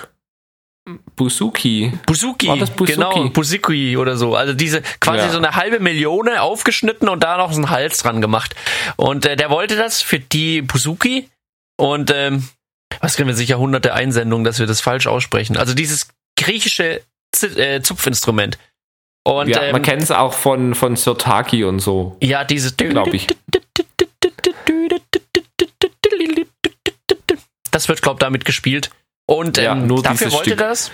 Buzuki. Buzuki. War das Buzuki? Genau, Buzuki oder so. Also diese quasi Ja. so eine halbe Million aufgeschnitten und da noch so einen Hals dran gemacht. Und äh, der wollte das für die Buzuki und ähm, was kriegen wir sicher hunderte Einsendungen, dass wir das falsch aussprechen. Also dieses griechische Z äh, Zupfinstrument. Und, ja, ähm, man kennt es auch von, von Sirtaki und so. Ja, dieses. Glaub ich. Das wird, glaube ich, damit gespielt. Und ähm, Ja, nur dafür wollte Stück. das.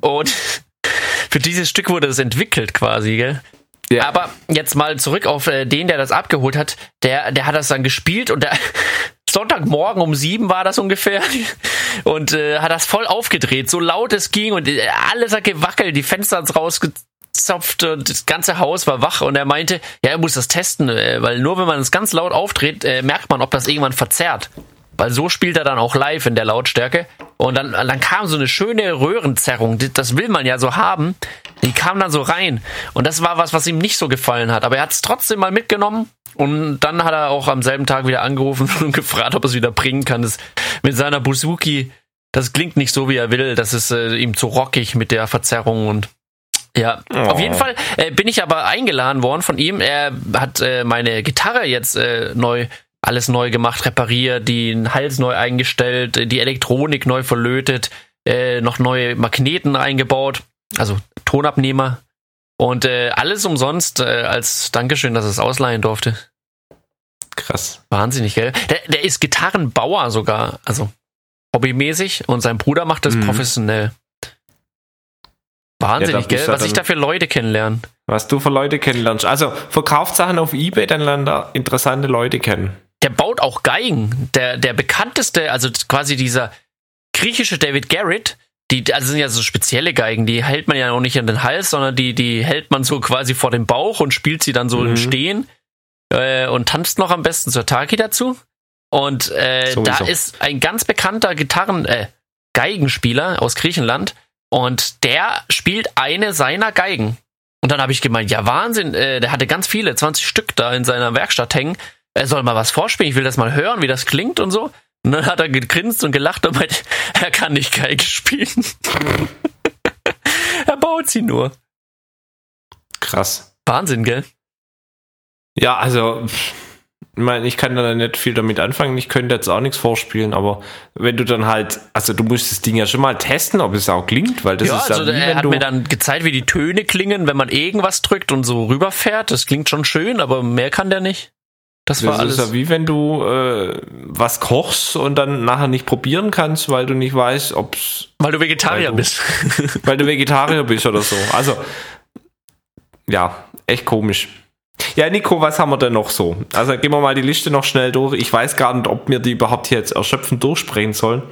Und für dieses Stück wurde es entwickelt quasi, gell? Ja. Aber jetzt mal zurück auf äh, den, der das abgeholt hat. Der, der hat das dann gespielt und der Sonntagmorgen um sieben war das ungefähr und äh, hat das voll aufgedreht, so laut es ging und äh, alles hat gewackelt, die Fenster hat's rausgezopft und das ganze Haus war wach und er meinte, ja, er muss das testen, äh, weil nur wenn man es ganz laut aufdreht, äh, merkt man, ob das irgendwann verzerrt. Weil so spielt er dann auch live in der Lautstärke. Und dann, dann kam so eine schöne Röhrenzerrung. Das will man ja so haben. Die kam dann so rein. Und das war was, was ihm nicht so gefallen hat. Aber er hat es trotzdem mal mitgenommen. Und dann hat er auch am selben Tag wieder angerufen und gefragt, ob er es wieder bringen kann. Das, mit seiner Buzuki, das klingt nicht so, wie er will. Das ist äh, ihm zu rockig mit der Verzerrung und ja, Oh. auf jeden Fall äh, bin ich aber eingeladen worden von ihm. Er hat äh, meine Gitarre jetzt äh, neu, alles neu gemacht, repariert, den Hals neu eingestellt, die Elektronik neu verlötet, äh, noch neue Magneten eingebaut, also Tonabnehmer. Und äh, alles umsonst äh, als Dankeschön, dass es ausleihen durfte. Krass. Wahnsinnig, gell? Der, der ist Gitarrenbauer sogar, also hobbymäßig und sein Bruder macht das Mhm. professionell. Ja, Wahnsinnig, bist gell? Was ich da für Leute kennenlerne. Was du für Leute kennenlernst. Also, verkauft Sachen auf Ebay, dann lernt er interessante Leute kennen. Der baut auch Geigen. Der, der bekannteste, also quasi dieser griechische David Garrett, die, also sind ja so spezielle Geigen, die hält man ja auch nicht an den Hals, sondern die, die hält man so quasi vor dem Bauch und spielt sie dann so im Mhm. Stehen äh, und tanzt noch am besten zur Taki dazu. Und äh, da ist ein ganz bekannter Gitarren, äh, Geigenspieler aus Griechenland und der spielt eine seiner Geigen. Und dann habe ich gemeint, ja Wahnsinn, äh, der hatte ganz viele, 20 Stück da in seiner Werkstatt hängen. Er soll mal was vorspielen, ich will das mal hören, wie das klingt und so. Und dann hat er gegrinst und gelacht und meint, er kann nicht Geige spielen. er baut sie nur. Krass. Wahnsinn, gell? Ja, also, ich meine, ich kann da nicht viel damit anfangen. Ich könnte jetzt auch nichts vorspielen, aber wenn du dann halt, also du musst das Ding ja schon mal testen, ob es auch klingt, weil das ja, ist also ja wie er hat du, mir dann gezeigt, wie die Töne klingen, wenn man irgendwas drückt und so rüberfährt. Das klingt schon schön, aber mehr kann der nicht. Das war das alles. ist ja wie wenn du äh, was kochst und dann nachher nicht probieren kannst, weil du nicht weißt, ob's, weil du Vegetarier weil du- bist. weil du Vegetarier bist oder so. Also, ja, echt komisch. Ja, Nico, was haben wir denn noch so? Also gehen wir mal die Liste noch schnell durch. Ich weiß gar nicht, ob wir die überhaupt hier jetzt erschöpfend durchsprechen sollen.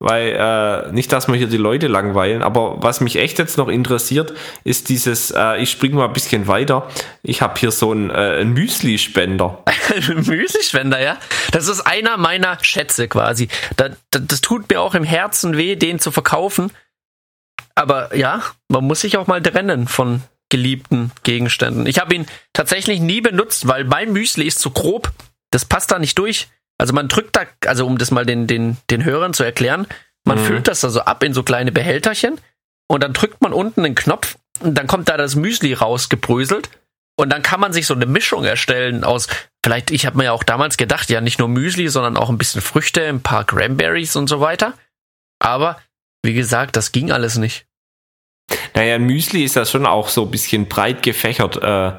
Weil, äh, nicht, dass wir hier die Leute langweilen, aber was mich echt jetzt noch interessiert, ist dieses, äh, ich springe mal ein bisschen weiter. Ich habe hier so einen, äh, einen Müsli-Spender. Müslischwender, ja. Das ist einer meiner Schätze quasi. Da, da, das tut mir auch im Herzen weh, den zu verkaufen. Aber ja, man muss sich auch mal trennen von geliebten Gegenständen. Ich habe ihn tatsächlich nie benutzt, weil mein Müsli ist zu grob. Das passt da nicht durch. Also man drückt da, also um das mal den, den, den Hörern zu erklären, man Mhm. füllt das da so ab in so kleine Behälterchen und dann drückt man unten einen Knopf und dann kommt da das Müsli rausgebröselt und dann kann man sich so eine Mischung erstellen aus, vielleicht, ich habe mir ja auch damals gedacht, ja nicht nur Müsli, sondern auch ein bisschen Früchte, ein paar Cranberries und so weiter. Aber wie gesagt, das ging alles nicht. Naja, ein Müsli ist ja schon auch so ein bisschen breit gefächert. Äh,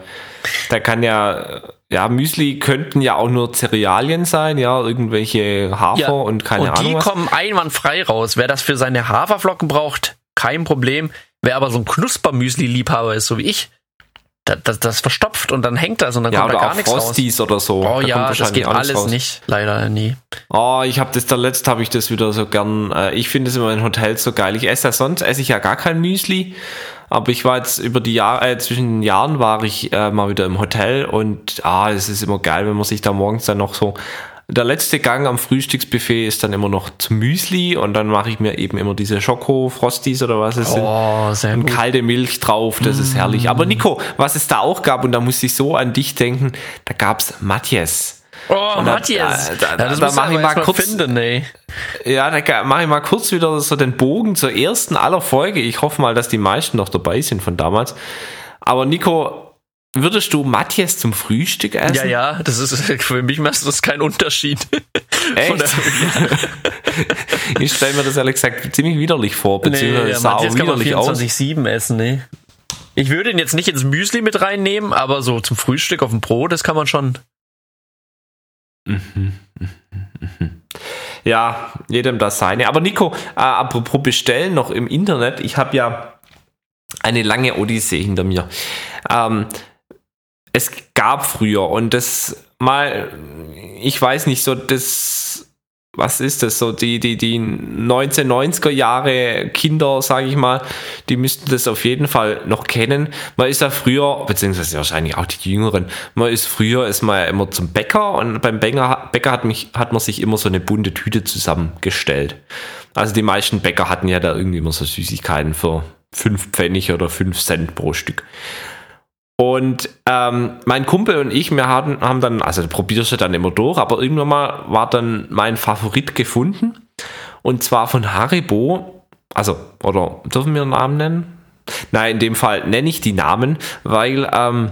da kann ja, ja, Müsli könnten ja auch nur Cerealien sein, ja, irgendwelche Hafer Ja, und keine und die Ahnung was. kommen einwandfrei raus. Wer das für seine Haferflocken braucht, kein Problem. Wer aber so ein Knuspermüsli-Liebhaber ist, so wie ich, das, das, verstopft und dann hängt das und dann Ja, kommt da gar nichts raus. Frosties oder so. Oh Da ja, das geht alles raus. nicht. Leider nie. Oh, ich habe das, der letzte habe ich das wieder so gern. Äh, ich finde es immer in Hotels so geil. Ich esse ja sonst, esse ich ja gar kein Müsli. Aber ich war jetzt über die Jahre, äh, zwischen den Jahren war ich äh, mal wieder im Hotel und ah, es ist immer geil, wenn man sich da morgens dann noch so. Der letzte Gang am Frühstücksbuffet ist dann immer noch zum Müsli und dann mache ich mir eben immer diese Schoko-Frosties oder was es sind. Oh, sehr Und gut. kalte Milch drauf, das ist herrlich. Aber Nico, was es da auch gab, und da musste ich so an dich denken, da gab's Matjes. Oh, Und Matthias. da- da- ja, das da muss mach ich mal kurz- finden, ey. Ja, da mache ich mal kurz wieder so den Bogen zur ersten aller Folge. Ich hoffe mal, dass die meisten noch dabei sind von damals. Aber Nico, würdest du Matthias zum Frühstück essen? Ja, ja, das ist für mich macht das kein Unterschied. Echt? ich stelle mir das ehrlich gesagt ziemlich widerlich vor, Nee, beziehungsweise ja, sah auch Matthias kann man widerlich aus. 24-7 essen, ne? Ich würde ihn jetzt nicht ins Müsli mit reinnehmen, aber so zum Frühstück auf dem Brot, das kann man schon. Mhm, ja, jedem das seine. Aber Nico, äh, apropos bestellen noch im Internet, ich habe ja eine lange Odyssee hinter mir. Ähm, es gab früher und das mal, ich weiß nicht, so das was ist das so, die, die, die 1990er Jahre Kinder, sage ich mal, die müssten das auf jeden Fall noch kennen. Man ist ja früher, beziehungsweise wahrscheinlich auch die Jüngeren, man ist früher ist man ja immer zum Bäcker und beim Bäcker, Bäcker hat, mich, hat man sich immer so eine bunte Tüte zusammengestellt. Also die meisten Bäcker hatten ja da irgendwie immer so Süßigkeiten für 5 Pfennig oder 5 Cent pro Stück. Und ähm, mein Kumpel und ich, wir haben, haben dann, also probierst du dann immer durch, aber irgendwann mal war dann mein Favorit gefunden. Und zwar von Haribo. Also, oder dürfen wir einen Namen nennen? Nein, in dem Fall nenne ich die Namen, weil ähm,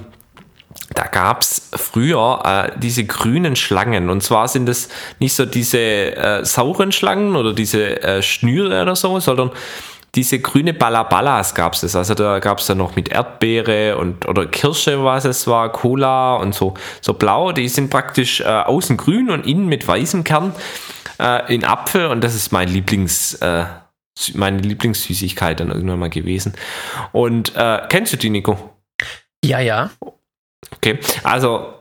da gab es früher äh, diese grünen Schlangen. Und zwar sind es nicht so diese äh, sauren Schlangen oder diese äh, Schnüre oder so, sondern diese grüne Balabalas gab es. Also da gab es dann noch mit Erdbeere und oder Kirsche, was es war, Cola und so, so blau. Die sind praktisch äh, außen grün und innen mit weißem Kern äh, in Apfel und das ist mein Lieblings, äh, meine Lieblingssüßigkeit dann irgendwann mal gewesen. Und äh, kennst du die, Nico? Ja, ja. Okay, also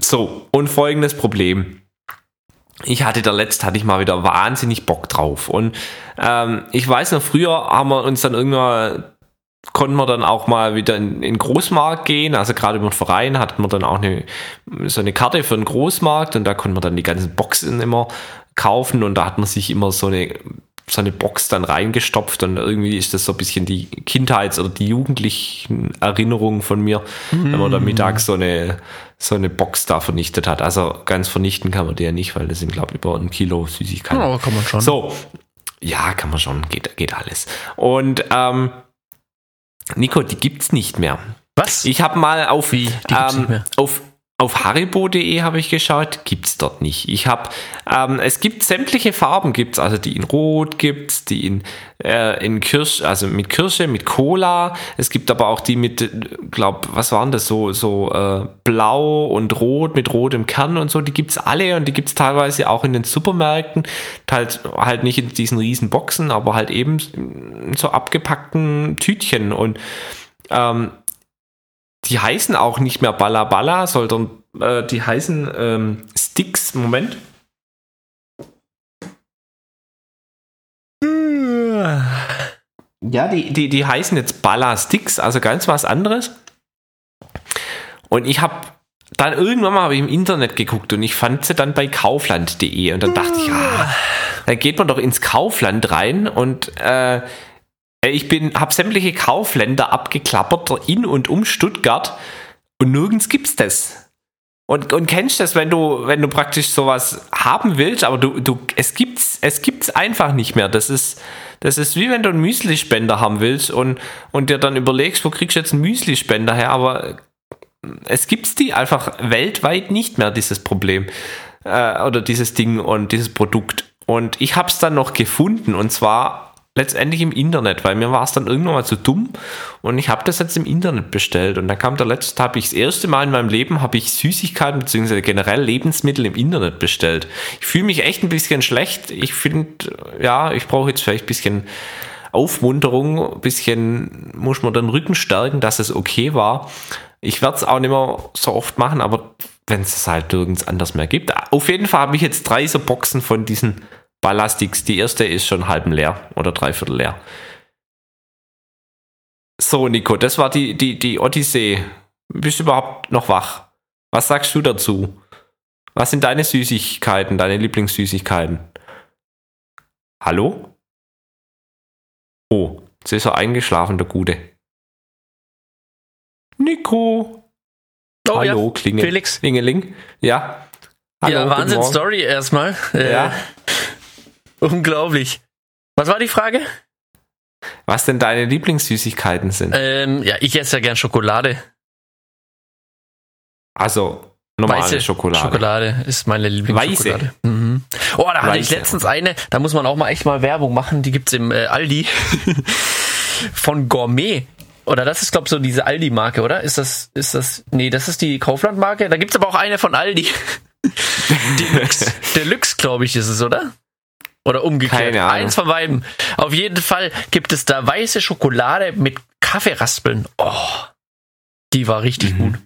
so, und folgendes Problem ich hatte der letzte, hatte ich mal wieder wahnsinnig Bock drauf. Und ähm, ich weiß noch, früher haben wir uns dann irgendwann, konnten wir dann auch mal wieder in, in Großmarkt gehen. Also gerade über den Verein hatten wir dann auch eine, so eine Karte für einen Großmarkt und da konnten wir dann die ganzen Boxen immer kaufen und da hat man sich immer so eine so eine Box dann reingestopft und irgendwie ist das so ein bisschen die Kindheits- oder die jugendlichen Erinnerungen von mir, mm. wenn man da mm. mittags so eine, so eine Box da vernichtet hat. Also ganz vernichten kann man die ja nicht, weil das sind, glaube ich, über ein Kilo Süßigkeiten. Ja, kann man schon. So, ja, kann man schon, geht, geht alles. Und ähm, Nico, die gibt's nicht mehr. Was? Ich habe mal auf, Wie? Die gibt's ähm, nicht mehr? auf auf haribo.de habe ich geschaut, gibt es dort nicht. Ich habe, ähm, es gibt sämtliche Farben, gibt's also die in Rot gibt's, die in, äh, in Kirsch, also mit Kirsche, mit Cola. Es gibt aber auch die mit, glaub, was waren das so, so äh, Blau und Rot mit rotem Kern und so. Die gibt's alle und die gibt's teilweise auch in den Supermärkten, halt halt nicht in diesen riesen Boxen, aber halt eben in so abgepackten Tütchen und ähm, die heißen auch nicht mehr Balla Balla, sondern äh, die heißen ähm, Sticks. Moment. Ja, die, die, die heißen jetzt Balla Sticks, also ganz was anderes. Und ich habe dann irgendwann mal ich im Internet geguckt und ich fand sie dann bei kaufland.de und dann dachte ich, ah, dann geht man doch ins Kaufland rein und äh, ich bin, habe sämtliche Kaufländer abgeklappert in und um Stuttgart und nirgends gibt's das. Und, und kennst das, wenn du, wenn du praktisch sowas haben willst, aber du, du, es gibt's, es gibt's einfach nicht mehr. Das ist, das ist wie wenn du einen Müslispender haben willst und, und dir dann überlegst, wo kriegst du jetzt einen Müslispender her, aber es gibt's die einfach weltweit nicht mehr, dieses Problem. Äh, oder dieses Ding und dieses Produkt. Und ich habe es dann noch gefunden und zwar letztendlich im Internet, weil mir war es dann irgendwann mal zu dumm und ich habe das jetzt im Internet bestellt und dann kam der letzte, habe ich das erste Mal in meinem Leben, habe ich Süßigkeiten bzw. generell Lebensmittel im Internet bestellt. Ich fühle mich echt ein bisschen schlecht. Ich finde, ja, ich brauche jetzt vielleicht ein bisschen Aufmunterung, ein bisschen muss man den Rücken stärken, dass es okay war. Ich werde es auch nicht mehr so oft machen, aber wenn es halt nirgends anders mehr gibt. Auf jeden Fall habe ich jetzt drei so Boxen von diesen Ballastix, die erste ist schon halb leer oder dreiviertel leer. So, Nico, das war die, die, die Odyssee. Bist du überhaupt noch wach? Was sagst du dazu? Was sind deine Süßigkeiten, deine Lieblingssüßigkeiten? Hallo? Oh, jetzt ist er eingeschlafen, der Gute. Nico! Oh, Hallo, ja. Klingel. Felix. Klingeling. Ja. Hallo, ja, Wahnsinn-Story erstmal. Ja. Unglaublich. Was war die Frage? Was denn deine Lieblingssüßigkeiten sind? Ähm, ja, ich esse ja gern Schokolade. Also normale Weiße Schokolade. Schokolade ist meine Lieblingsschokolade. Weiße. Mhm. Oh, da Weiße. hatte ich letztens eine, da muss man auch mal echt mal Werbung machen, die gibt's im äh, Aldi von Gourmet. oder das ist, glaube ich, so diese Aldi-Marke, oder? Ist das, ist das, nee, das ist die Kaufland-Marke. Da gibt's aber auch eine von Aldi. Deluxe, Deluxe glaube ich, ist es, oder? Oder umgekehrt. Keine Ahnung. Eins von beiden. Auf jeden Fall gibt es da weiße Schokolade mit Kaffeeraspeln. Oh, die war richtig Mhm. gut.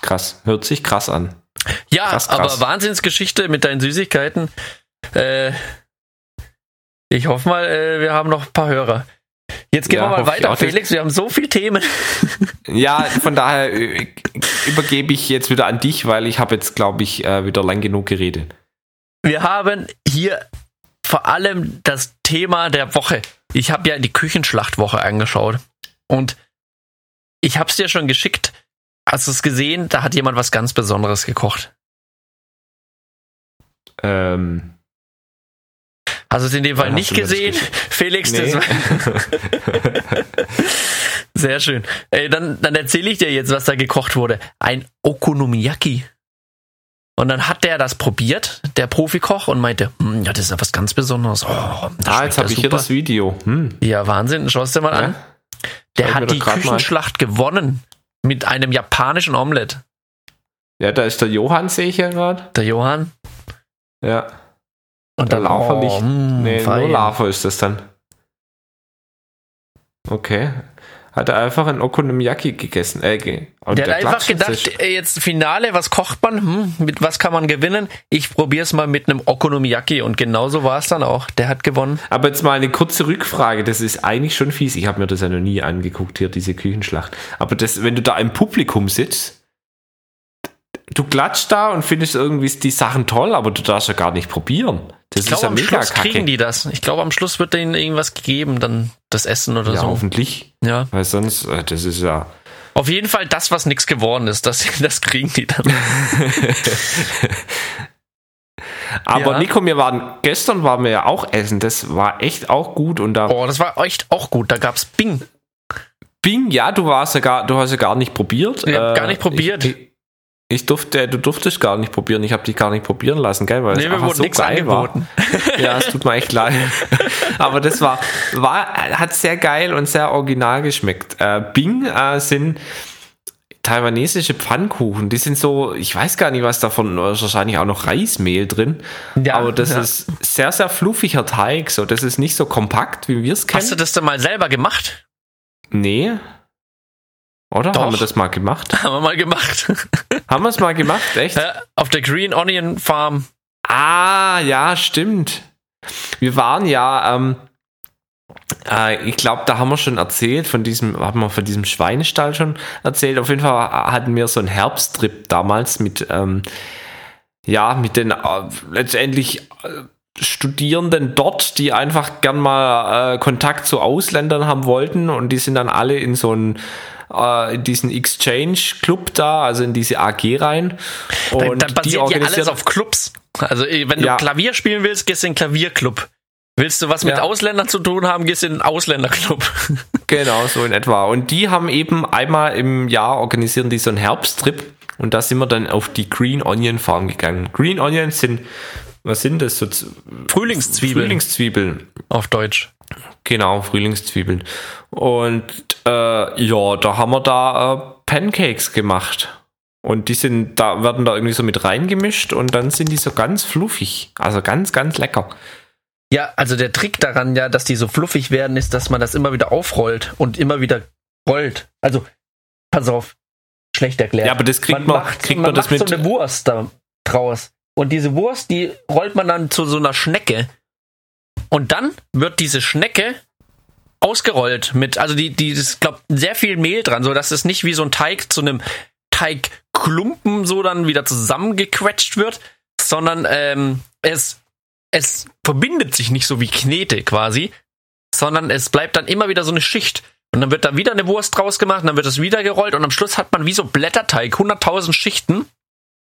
Krass. Hört sich krass an. Ja, Krass, krass. aber Wahnsinnsgeschichte mit deinen Süßigkeiten. Äh, ich hoffe mal, äh, wir haben noch ein paar Hörer. Jetzt gehen Ja, wir mal weiter. Felix. Wir haben so viele Themen. Ja, von daher äh, übergebe ich jetzt wieder an dich, weil ich habe jetzt, glaube ich, äh, wieder lang genug geredet. Wir haben hier vor allem das Thema der Woche. Ich habe ja die Küchenschlachtwoche angeschaut und ich habe es dir schon geschickt. Hast du es gesehen? Da hat jemand was ganz Besonderes gekocht. Ähm, Hast du es in dem Fall nicht gesehen? geschickt. Felix, nee. das war sehr schön. Ey, dann dann erzähle ich dir jetzt, was da gekocht wurde. Ein Okonomiyaki. Und dann hat der das probiert, der Profikoch, und meinte, hm, ja, das ist ja was ganz Besonderes. Oh, ah, jetzt habe ich hier das Video. Hm. Ja, Wahnsinn. Schau es dir mal an. Ja? Der Schau ich mir hat die grad mal an. Küchenschlacht gewonnen mit einem japanischen Omelett. ja, da ist der Johann, sehe ich ja gerade. Der Johann. Ja. Und Der dann Laufer oh, nicht. mm, Nee, fein. nur Lava ist das dann. Okay. Hat er einfach ein Okonomiyaki gegessen. Äh, ge und Der hat einfach gedacht, sich. äh, jetzt Finale, was kocht man? Hm, mit was kann man gewinnen? Ich probier's mal mit einem Okonomiyaki und genauso war es dann auch. Der hat gewonnen. Aber jetzt mal eine kurze Rückfrage. Das ist eigentlich schon fies. Ich habe mir das ja noch nie angeguckt, hier, diese Küchenschlacht. Aber das, wenn du da im Publikum sitzt, du klatscht da und findest irgendwie die Sachen toll, aber du darfst ja gar nicht probieren. Das Ich glaube, ist ja am Schluss kacke. kriegen die das. Ich glaube, am Schluss wird denen irgendwas gegeben, dann das Essen oder ja, so. hoffentlich. Ja. Weil sonst, äh, das ist ja. Auf jeden Fall das, was nichts geworden ist, das, das kriegen die dann. Aber Ja. Nico, wir waren, gestern waren wir ja auch essen. Das war echt auch gut und da Oh, das war echt auch gut. Da gab's Bing. Bing, ja, du warst ja gar, du hast ja gar nicht probiert. Ich hab gar nicht probiert. Ich, ich, durfte, du durftest gar nicht probieren. Ich habe dich gar nicht probieren lassen, gell? Weil Nee, es einfach so geil angeboten. War. Ja, es tut mir echt leid. Aber das war, war, hat sehr geil und sehr original geschmeckt. Äh, Bing äh, sind taiwanesische Pfannkuchen. Die sind so, ich weiß gar nicht, was davon, da ist wahrscheinlich auch noch Reismehl drin. Ja, Aber das ja. ist sehr, sehr fluffiger Teig. So, das ist nicht so kompakt, wie wir es kennen. Hast du das denn mal selber gemacht? Nee. Oder? Doch. Haben wir das mal gemacht? Haben wir mal gemacht. Haben wir es mal gemacht? Echt? Ja, Auf der Green Onion Farm. Ah, ja, stimmt. Wir waren ja, ähm, äh, ich glaube, da haben wir schon erzählt, von diesem, haben wir von diesem Schweinestall schon erzählt. Auf jeden Fall hatten wir so einen Herbsttrip damals mit, ähm, ja, mit den äh, letztendlich äh, Studierenden dort, die einfach gern mal äh, Kontakt zu Ausländern haben wollten und die sind dann alle in so einen äh, in diesen Exchange Club da, also in diese AG rein. Und da die basiert ja alles organisieren auf Clubs. Also eh, wenn du Ja. Klavier spielen willst, gehst du in den Klavierclub. Willst du was mit Ja. Ausländern zu tun haben, gehst du in den Ausländerclub. Genau, so in etwa. Und die haben eben einmal im Jahr organisieren die so einen Herbsttrip und da sind wir dann auf die Green Onion Farm gegangen. Green Onions sind, was sind das? So Frühlingszwiebeln Frühlingszwiebeln. auf Deutsch. Genau, Frühlingszwiebeln. Und äh, ja, da haben wir da äh, Pancakes gemacht. Und die sind, da werden da irgendwie so mit reingemischt und dann sind die so ganz fluffig. Also ganz, ganz lecker. Ja, also der Trick daran ja, dass die so fluffig werden, ist, dass man das immer wieder aufrollt und immer wieder rollt. Also, pass auf, schlecht erklärt. Ja, aber das kriegt man, macht, kriegt man man das macht mit. so eine Wurst da draus. Und diese Wurst, die rollt man dann zu so einer Schnecke. Und dann wird diese Schnecke ausgerollt mit, also die, die, ist, glaub, sehr viel Mehl dran, so dass es nicht wie so ein Teig zu einem Teigklumpen so dann wieder zusammengequetscht wird, sondern ähm, es, es verbindet sich nicht so wie Knete quasi, sondern es bleibt dann immer wieder so eine Schicht. Und dann wird da wieder eine Wurst draus gemacht, und dann wird es wieder gerollt und am Schluss hat man wie so Blätterteig, 100.000 Schichten.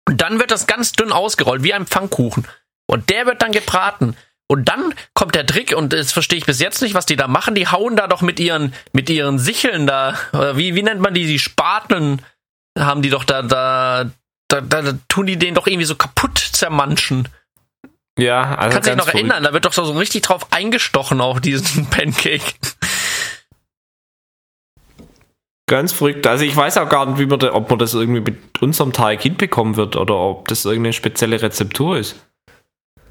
Und dann wird das ganz dünn ausgerollt, wie ein Pfannkuchen. Und der wird dann gebraten. Und dann kommt der Trick, und das verstehe ich bis jetzt nicht, was die da machen. Die hauen da doch mit ihren, mit ihren Sicheln da, oder wie, wie nennt man die, die Spateln, haben die doch da, da, da, da, da tun die den doch irgendwie so kaputt zermanschen. Ja, also Kannst dich ganz noch verrückt. erinnern, da wird doch so richtig drauf eingestochen auf diesen Pancake. Ganz verrückt. Also ich weiß auch gar nicht, wie man da, ob man das irgendwie mit unserem Teig hinbekommen wird oder ob das irgendeine spezielle Rezeptur ist.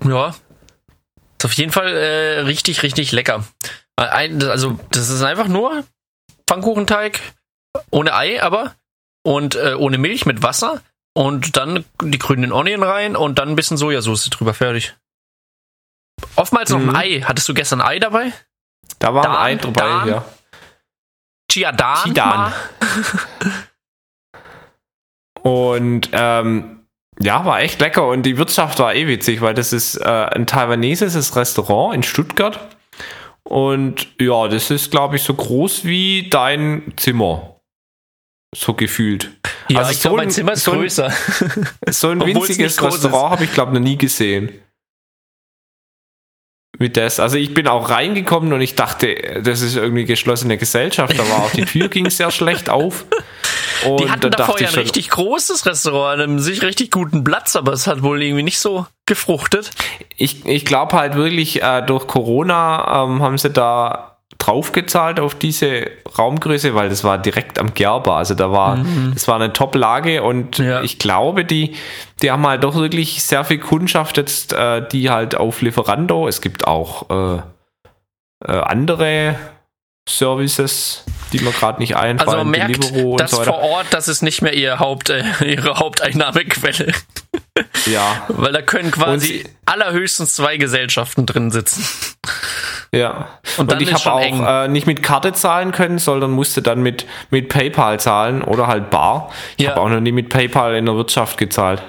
Ja. Ist auf jeden Fall äh, richtig, richtig lecker. Ein, also, das ist einfach nur Pfannkuchenteig ohne Ei, aber und äh, ohne Milch mit Wasser und dann die grünen Onion rein und dann ein bisschen Sojasauce drüber fertig. Oftmals noch Mhm. ein Ei. Hattest du gestern Ei dabei? Da war Dan, ein Ei dabei, Dan. ja. Chiadan. Chiadan. Und ähm, ja, war echt lecker und die Wirtschaft war eh witzig, weil das ist äh, ein taiwanesisches Restaurant in Stuttgart. Und ja, das ist, glaube ich, so groß wie dein Zimmer. So gefühlt. Ja, Also ich so glaube, mein ein- Zimmer ist so ein- größer. So ein Obwohl es winziges Restaurant habe ich, glaube ich, noch nie gesehen. Wie das. Also ich bin auch reingekommen und ich dachte, das ist irgendwie geschlossene Gesellschaft. Da war auch die Tür ging sehr schlecht auf. Und Die hatten da davor dachte ja ich ein richtig großes Restaurant, einem sich richtig guten Platz, aber es hat wohl irgendwie nicht so gefruchtet. ich, ich glaube halt wirklich, äh, durch Corona ähm, haben sie da draufgezahlt auf diese Raumgröße, weil das war direkt am Gerber. Also da war, das war eine Top-Lage und Ja. ich glaube, die, die haben halt doch wirklich sehr viel Kundschaft jetzt, äh, die halt auf Lieferando, es gibt auch äh, äh, andere Services, die mir gerade nicht Also einfallen, man merkt, Deliveroo dass so vor. Ort, das ist nicht mehr ihr Haupt, äh, ihre Haupteinnahmequelle. Ja, Weil da können quasi Und- allerhöchstens zwei Gesellschaften drin sitzen. Ja. Und Und, dann ich habe auch äh, nicht mit Karte zahlen können, sondern musste dann mit, mit PayPal zahlen oder halt bar. Ich Ja. habe auch noch nie mit PayPal in der Wirtschaft gezahlt.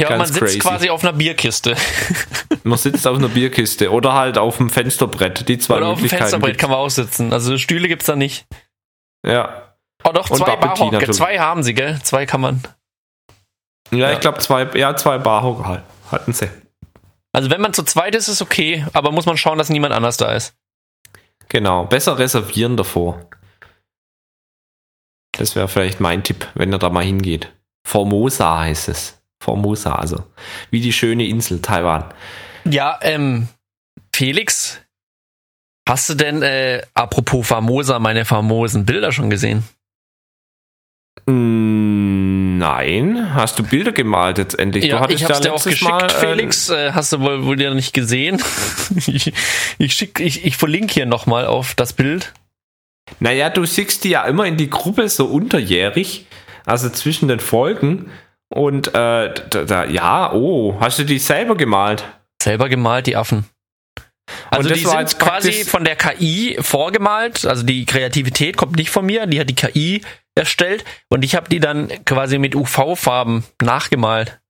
Ja, Ganz man sitzt crazy. quasi auf einer Bierkiste. Man sitzt auf einer Bierkiste oder halt auf dem Fensterbrett. Die zwei Oder auf dem. Fensterbrett gibt's. kann man auch sitzen. Also Stühle gibt's da nicht. Ja. Oh doch, zwei Barhocker. Zwei haben sie, gell? Zwei kann man. Ja, Ja. ich glaube zwei, ja, zwei Barhocker halt. hatten sie. Also wenn man zu zweit ist, ist okay, aber muss man schauen, dass niemand anders da ist. Genau. Besser reservieren davor. Das wäre vielleicht mein Tipp, wenn ihr da mal hingeht. Formosa heißt es. Formosa, also wie die schöne Insel Taiwan. Ja, ähm, Felix, hast du denn, äh, apropos Famosa, meine famosen Bilder schon gesehen? Mm, Nein, hast du Bilder gemalt jetzt endlich? ja, du hattest ich hab's dir auch geschickt, Mal, äh, Felix. Äh, hast du wohl, wohl dir nicht gesehen? ich, ich, schick, ich, ich verlinke hier nochmal auf das Bild. Naja, du schickst die ja immer in die Gruppe so unterjährig, also zwischen den Folgen. Und äh, da, da, ja, oh, hast du die selber gemalt? Selber gemalt, die Affen. Also die sind jetzt quasi von der KI vorgemalt, also die Kreativität kommt nicht von mir, die hat die KI erstellt und ich habe die dann quasi mit UV-Farben nachgemalt.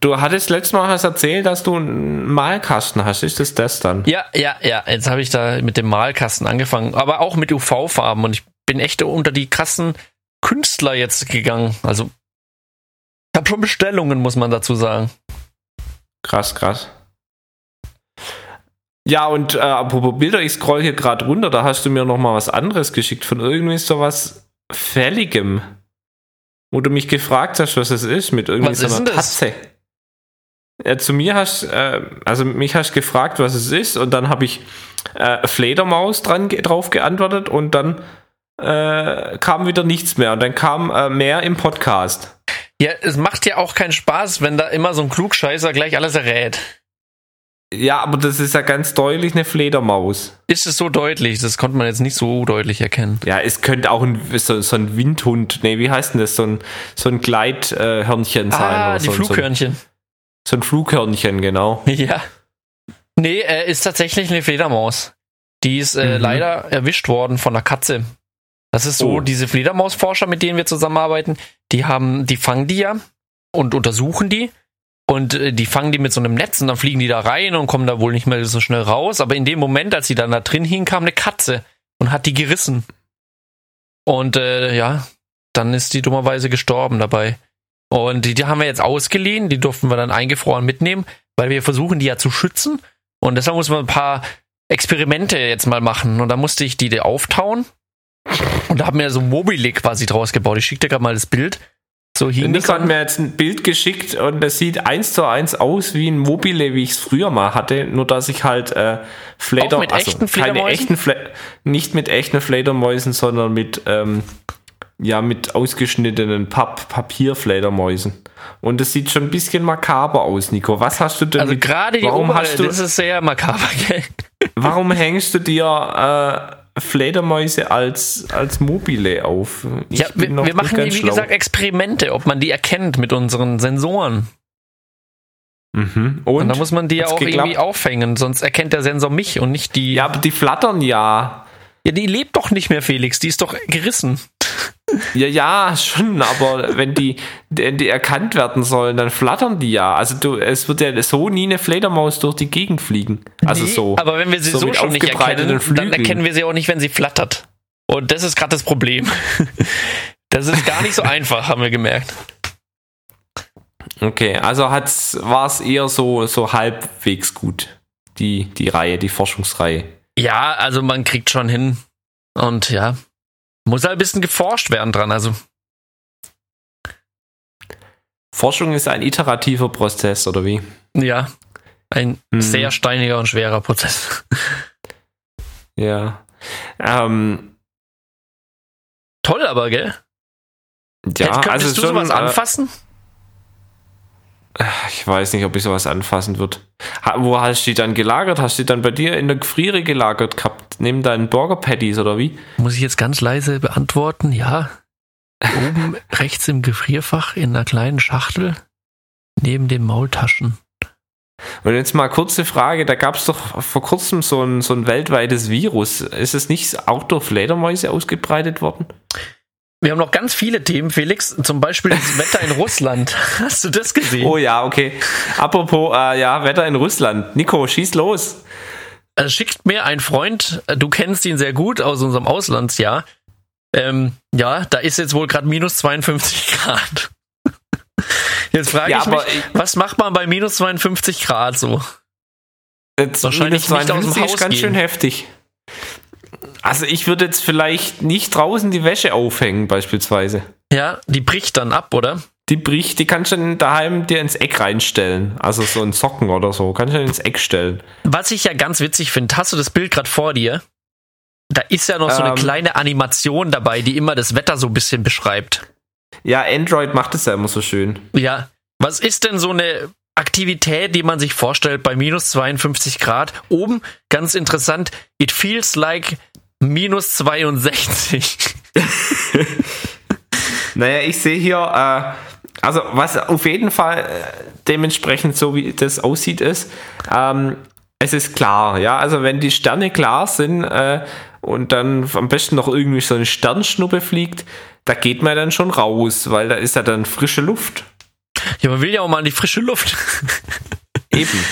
Du hattest letztes Mal hast erzählt, dass du einen Malkasten hast. Ist das das dann? Ja, ja, ja, jetzt habe ich da mit dem Malkasten angefangen, aber auch mit UV-Farben und ich bin echt unter die krassen Künstler jetzt gegangen. Also ich habe schon Bestellungen, muss man dazu sagen. Krass, krass. Ja, und äh, apropos Bilder, ich scroll hier gerade runter, da hast du mir noch mal was anderes geschickt von irgendwie sowas Fälligem. Wo du mich gefragt hast, was es ist, mit irgendwie Was so ist einer? Tatze. Ja, zu mir hast, äh, also mich hast gefragt, was es ist, und dann habe ich äh, Fledermaus dran, drauf geantwortet und dann äh, kam wieder nichts mehr. Und dann kam äh, mehr im Podcast. Ja, es macht ja auch keinen Spaß, wenn da immer so ein Klugscheißer gleich alles errät. Ja, aber das ist ja ganz deutlich eine Fledermaus. Ist es so deutlich? Das konnte man jetzt nicht so deutlich erkennen. Ja, es könnte auch ein, so, so ein Windhund, nee, wie heißt denn das? So ein, so ein Gleithörnchen sein. Ah, oder die so, ein- Flughörnchen. So ein, so ein Flughörnchen, genau. Ja. Nee, äh, ist tatsächlich eine Fledermaus. Die ist äh, Mhm. leider erwischt worden von einer Katze. Das ist so, Oh. diese Fledermausforscher, mit denen wir zusammenarbeiten, die haben, die fangen die ja und untersuchen die. Und äh, die fangen die mit so einem Netz und dann fliegen die da rein und kommen da wohl nicht mehr so schnell raus. Aber in dem Moment, als sie dann da drin hing, kam eine Katze und hat die gerissen. Und äh, ja, dann ist die dummerweise gestorben dabei. Und die, die haben wir jetzt ausgeliehen, die durften wir dann eingefroren mitnehmen, weil wir versuchen, die ja zu schützen. Und deshalb muss man ein paar Experimente jetzt mal machen. Und da musste ich die, die auftauen. Und da haben wir so ein Mobile quasi draus gebaut. Ich schicke dir gerade mal das Bild. So Nico hat mir jetzt ein Bild geschickt und das sieht eins zu eins aus wie ein Mobile, wie ich es früher mal hatte, nur dass ich halt äh, Fleder, Auch mit echten keine echten Fle nicht mit echten Fledermäusen, sondern mit ähm, ja mit ausgeschnittenen Papp Papierfledermäusen. Und das sieht schon ein bisschen makaber aus, Nico. Was hast du denn? Also gerade die warum obere, hast du, das ist sehr makaber, gell? warum hängst du dir äh, Fledermäuse als als Mobile auf? Ich Ja, wir, wir machen wie schlau. gesagt Experimente, ob man die erkennt mit unseren Sensoren. Mhm. Und, Und, da muss man die ja auch geklappt? irgendwie aufhängen, sonst erkennt der Sensor mich und nicht die. ja, aber die flattern ja. Ja, die lebt doch nicht mehr, Felix. Die ist doch gerissen. Ja, ja, schon, aber wenn die, die, die erkannt werden sollen, dann flattern die ja. Also du, es wird ja so nie eine Fledermaus durch die Gegend fliegen. Also Nee, so. Aber wenn wir sie so, mit schon nicht erkennen, dann Flügeln. erkennen wir sie auch nicht, wenn sie flattert. Und das ist gerade das Problem. Das ist gar nicht so einfach, haben wir gemerkt. Okay, also hat's, war es eher so, so halbwegs gut, die, die Reihe, die Forschungsreihe. Ja, also man kriegt schon hin. Und ja, muss halt ein bisschen geforscht werden dran. Also Forschung ist ein iterativer Prozess, oder wie? ja, ein Hm. sehr steiniger und schwerer Prozess. Ja. Ähm, Toll aber, gell? ja, Könntest also du schon, sowas äh, anfassen? Ich weiß nicht, ob ich sowas anfassen würde. Wo hast du die dann gelagert? Hast du die dann bei dir in der Gefriere gelagert gehabt? Neben deinen Burger Patties oder wie? Muss ich jetzt ganz leise beantworten? Ja. Oben rechts im Gefrierfach in einer kleinen Schachtel neben den Maultaschen. Und jetzt mal kurze Frage, da gab es doch vor kurzem so ein, so ein weltweites Virus. Ist es nicht auch durch Fledermäuse ausgebreitet worden? Wir haben noch ganz viele Themen, Felix. Zum Beispiel das Wetter in Russland. Hast du das gesehen? Oh ja, okay. Apropos, äh, ja, Wetter in Russland. Nico, schieß los. Also schickt mir ein Freund, äh, du kennst ihn sehr gut aus unserem Auslandsjahr. Ähm, ja, da ist jetzt wohl gerade minus 52 Grad. Jetzt frage Ja, ich mich, ich- was macht man bei minus 52 Grad so? Jetzt Wahrscheinlich minus nicht aus dem 52 Haus ist ganz gehen. schön heftig. Also ich würde jetzt vielleicht nicht draußen die Wäsche aufhängen, beispielsweise. Ja, die bricht dann ab, oder? Die bricht, die kannst du dann daheim dir ins Eck reinstellen. Also so ein Socken oder so. Kannst du ins Eck stellen. Was ich ja ganz witzig finde, hast du das Bild gerade vor dir? Da ist ja noch so eine Ähm. kleine Animation dabei, die immer das Wetter so ein bisschen beschreibt. Ja, Android macht es ja immer so schön. Ja, was ist denn so eine Aktivität, die man sich vorstellt bei minus 52 Grad? Oben, ganz interessant, it feels like minus 62. Naja, ich sehe hier, äh, also was auf jeden Fall äh, dementsprechend so wie das aussieht ist, ähm, es ist klar, ja, also wenn die Sterne klar sind äh, und dann am besten noch irgendwie so eine Sternschnuppe fliegt, da geht man dann schon raus, weil da ist ja dann frische Luft. Ja, man will ja auch mal in die frische Luft. Eben.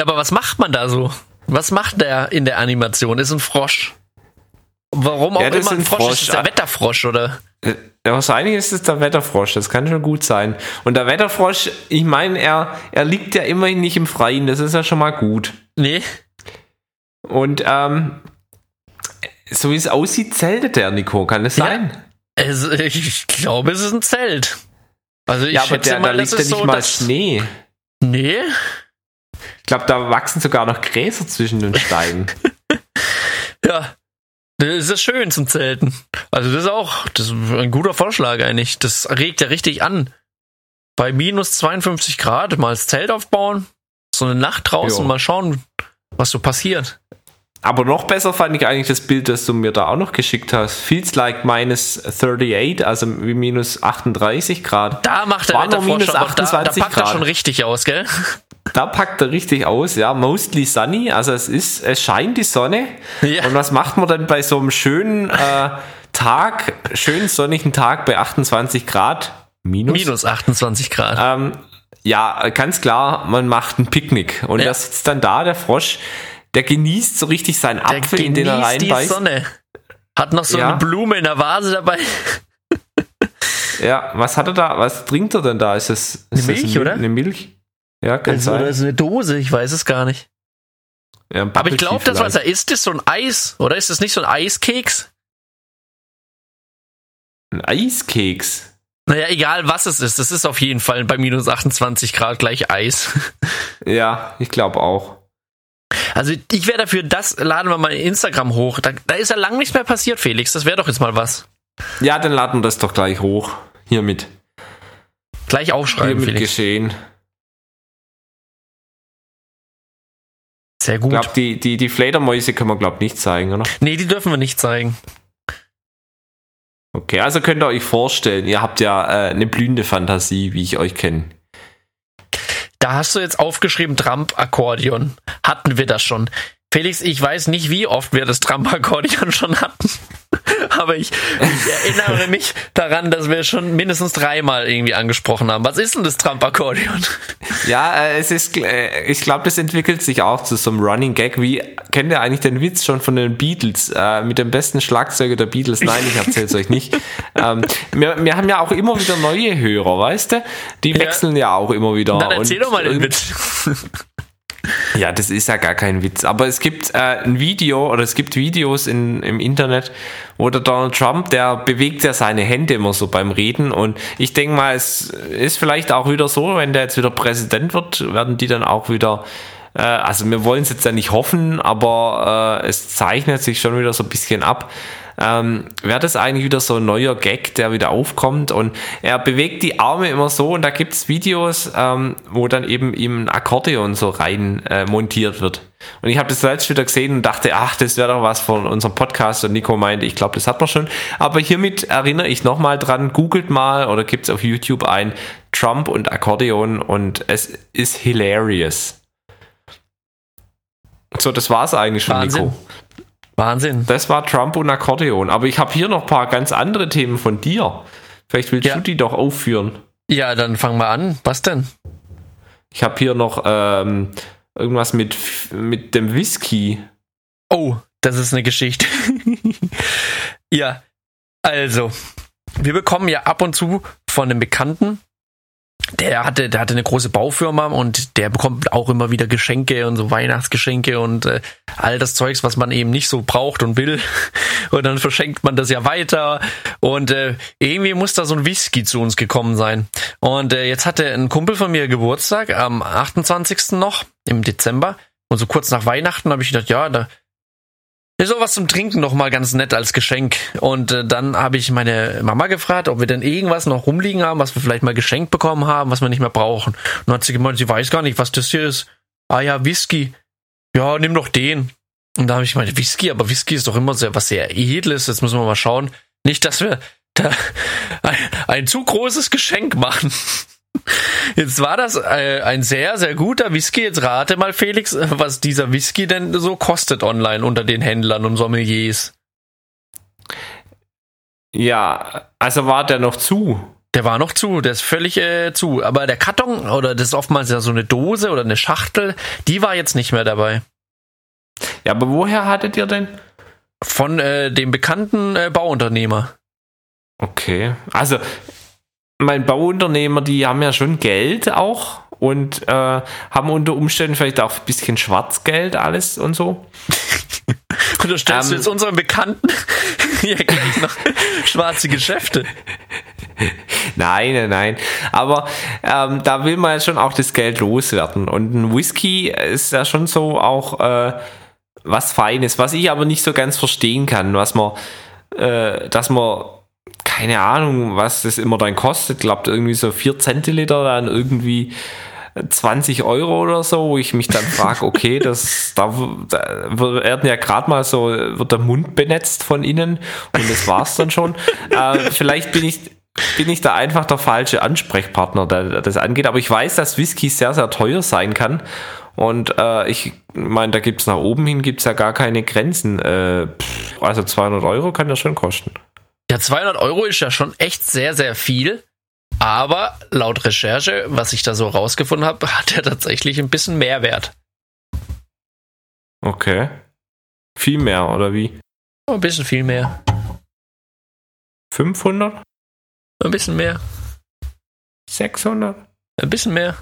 Aber was macht man da so? Was macht der in der Animation? Ist ein Frosch. Warum auch Ja, immer ein Frosch? Frosch. Ist es der Wetterfrosch, oder? Äh, Wahrscheinlich ist es der Wetterfrosch, das kann schon gut sein. Und der Wetterfrosch, ich meine, er, er liegt ja immerhin nicht im Freien, das ist ja schon mal gut. Nee. Und ähm, so wie es aussieht, zeltet der Nico, kann das Ja. sein? Es, ich glaube, es ist ein Zelt. Also ich Ja, aber der, da mal, liegt das ja nicht so, mal Schnee. Nee. Ich glaube, da wachsen sogar noch Gräser zwischen den Steinen. Ja. Das ist schön zum Zelten. Also das ist auch das ist ein guter Vorschlag eigentlich. Das regt ja richtig an. Bei minus 52 Grad mal das Zelt aufbauen, so eine Nacht draußen, Jo. mal schauen, was so passiert. Aber noch besser fand ich eigentlich das Bild, das du mir da auch noch geschickt hast. Feels like minus 38, also wie minus 38 Grad. Da macht nur Wetterfrosch, minus aber da, da 28 packt er Grad. schon richtig aus, gell? Da packt er richtig aus, ja. Mostly sunny, also es ist, es scheint die Sonne. Ja. Und was macht man dann bei so einem schönen äh, Tag, schönen sonnigen Tag bei 28 Grad? Minus. Minus 28 Grad. Ähm, ja, ganz klar, man macht ein Picknick. Und Ja. da sitzt dann da, der Frosch, der genießt so richtig seinen Der Apfel, in den er genießt die reinbeißt. Sonne. Hat noch so Ja. eine Blume in der Vase dabei. Ja, was hat er da? Was trinkt er denn da? Ist das, ist Eine das Milch, Mil- oder? Eine Milch? Ja, kann Also, oder sein. ist eine Dose, ich weiß es gar nicht. Ja, Aber ich glaube, das, was er isst, ist so ein Eis. Oder ist das nicht so ein Eiskeks? Ein Eiskeks. Naja, egal was es ist, es ist auf jeden Fall bei minus 28 Grad gleich Eis. Ja, ich glaube auch. Also ich wäre dafür, das laden wir mal in Instagram hoch. Da, da ist ja lang nichts mehr passiert, Felix. Das wäre doch jetzt mal was. Ja, dann laden wir das doch gleich hoch. Hiermit. Gleich aufschreiben, Hiermit Felix. geschehen. Sehr Ich gut. glaube, die, die, die Fledermäuse können wir, glaube ich, nicht zeigen, oder? Nee, die dürfen wir nicht zeigen. Okay, also könnt ihr euch vorstellen, ihr habt ja äh, eine blühende Fantasie, wie ich euch kenne. Da hast du jetzt aufgeschrieben Trump-Akkordeon. Hatten wir das schon. Felix, ich weiß nicht, wie oft wir das Trump-Akkordeon schon hatten. Aber ich, ich erinnere mich daran, dass wir schon mindestens dreimal irgendwie angesprochen haben. Was ist denn das Trump-Akkordeon? Ja, äh, es ist, äh, ich glaube, das entwickelt sich auch zu so einem Running Gag. Wie kennt ihr eigentlich den Witz schon von den Beatles äh, mit dem besten Schlagzeuger der Beatles? Nein, ich erzähl's euch nicht. Ähm, wir, wir haben ja auch immer wieder neue Hörer, weißt du? Die wechseln ja, auch immer wieder. Dann erzähl Und doch mal den Witz. Ja, das ist ja gar kein Witz. Aber es gibt äh, ein Video oder es gibt Videos in, im Internet, wo der Donald Trump, der bewegt ja seine Hände immer so beim Reden. Und ich denke mal, es ist vielleicht auch wieder so, wenn der jetzt wieder Präsident wird, werden die dann auch wieder. Äh, also wir wollen es jetzt ja nicht hoffen, aber äh, es zeichnet sich schon wieder so ein bisschen ab. Ähm, wäre das eigentlich wieder so ein neuer Gag, der wieder aufkommt und er bewegt die Arme immer so und da gibt's Videos, ähm, wo dann eben ihm ein Akkordeon so rein äh, montiert wird. Und ich habe das letzte wieder gesehen und dachte, ach, das wäre doch was von unserem Podcast und Nico meinte, ich glaube, das hat man schon. Aber hiermit erinnere ich nochmal dran, googelt mal oder gibt's auf YouTube ein Trump und Akkordeon und es ist hilarious. So, das war's eigentlich schon, Wahnsinn. Nico. Wahnsinn. Das war Trump und Akkordeon. Aber ich habe hier noch ein paar ganz andere Themen von dir. Vielleicht willst Ja. du die doch aufführen. Ja, dann fangen wir an. Was denn? Ich habe hier noch ähm, irgendwas mit, mit dem Whisky. Oh, das ist eine Geschichte. ja, also, wir bekommen ja ab und zu von einem Bekannten, der hatte, der hatte eine große Baufirma und der bekommt auch immer wieder Geschenke und so Weihnachtsgeschenke und äh, all das Zeugs, was man eben nicht so braucht und will. Und dann verschenkt man das ja weiter. Und äh, irgendwie muss da so ein Whisky zu uns gekommen sein. Und äh, jetzt hatte ein Kumpel von mir Geburtstag am 28. noch im Dezember. Und so kurz nach Weihnachten habe ich gedacht, ja, da auch was zum Trinken noch mal ganz nett als Geschenk. Und äh, dann habe ich meine Mama gefragt, ob wir denn irgendwas noch rumliegen haben, was wir vielleicht mal geschenkt bekommen haben, was wir nicht mehr brauchen. Und dann hat sie gemeint, sie weiß gar nicht, was das hier ist. Ah ja, Whisky. Ja, nimm doch den. Und da habe ich gemeint, Whisky, aber Whisky ist doch immer sehr was sehr edles. Jetzt müssen wir mal schauen. Nicht, dass wir da ein, ein zu großes Geschenk machen. Jetzt war das äh, ein sehr, sehr guter Whisky. Jetzt rate mal, Felix, was dieser Whisky denn so kostet online unter den Händlern und Sommeliers. Ja, also war der noch zu. Der war noch zu, der ist völlig äh, zu. Aber der Karton, oder das ist oftmals ja so eine Dose oder eine Schachtel, die war jetzt nicht mehr dabei. Ja, aber woher hattet ihr denn? Von äh, dem bekannten äh, Bauunternehmer. Okay. Also, mein Bauunternehmer, die haben ja schon Geld auch und äh, haben unter Umständen vielleicht auch ein bisschen Schwarzgeld alles und so. Unterstellst du Ähm. jetzt unseren Bekannten hier gleich noch schwarze Geschäfte? Nein, nein, nein. Aber ähm, da will man ja schon auch das Geld loswerden. Und ein Whisky ist ja schon so auch äh, was Feines, was ich aber nicht so ganz verstehen kann, was man, äh, dass man, keine Ahnung, was das immer dann kostet, glaubt irgendwie so 4 Zentiliter dann irgendwie 20 Euro oder so, wo ich mich dann frage, okay, das, da, da werden ja gerade mal so, wird der Mund benetzt von innen und das war's dann schon. äh, vielleicht bin ich, bin ich da einfach der falsche Ansprechpartner, der, das angeht, aber ich weiß, dass Whisky sehr, sehr teuer sein kann und äh, ich meine, da gibt's nach oben hin gibt's ja gar keine Grenzen. Äh, also 200 Euro kann das schon kosten. Ja, 200 Euro ist ja schon echt sehr, sehr viel. Aber laut Recherche, was ich da so rausgefunden habe, hat er tatsächlich ein bisschen Mehrwert. Okay. Viel mehr, oder wie? Ein bisschen viel mehr. 500? Ein bisschen mehr. 600? Ein bisschen mehr.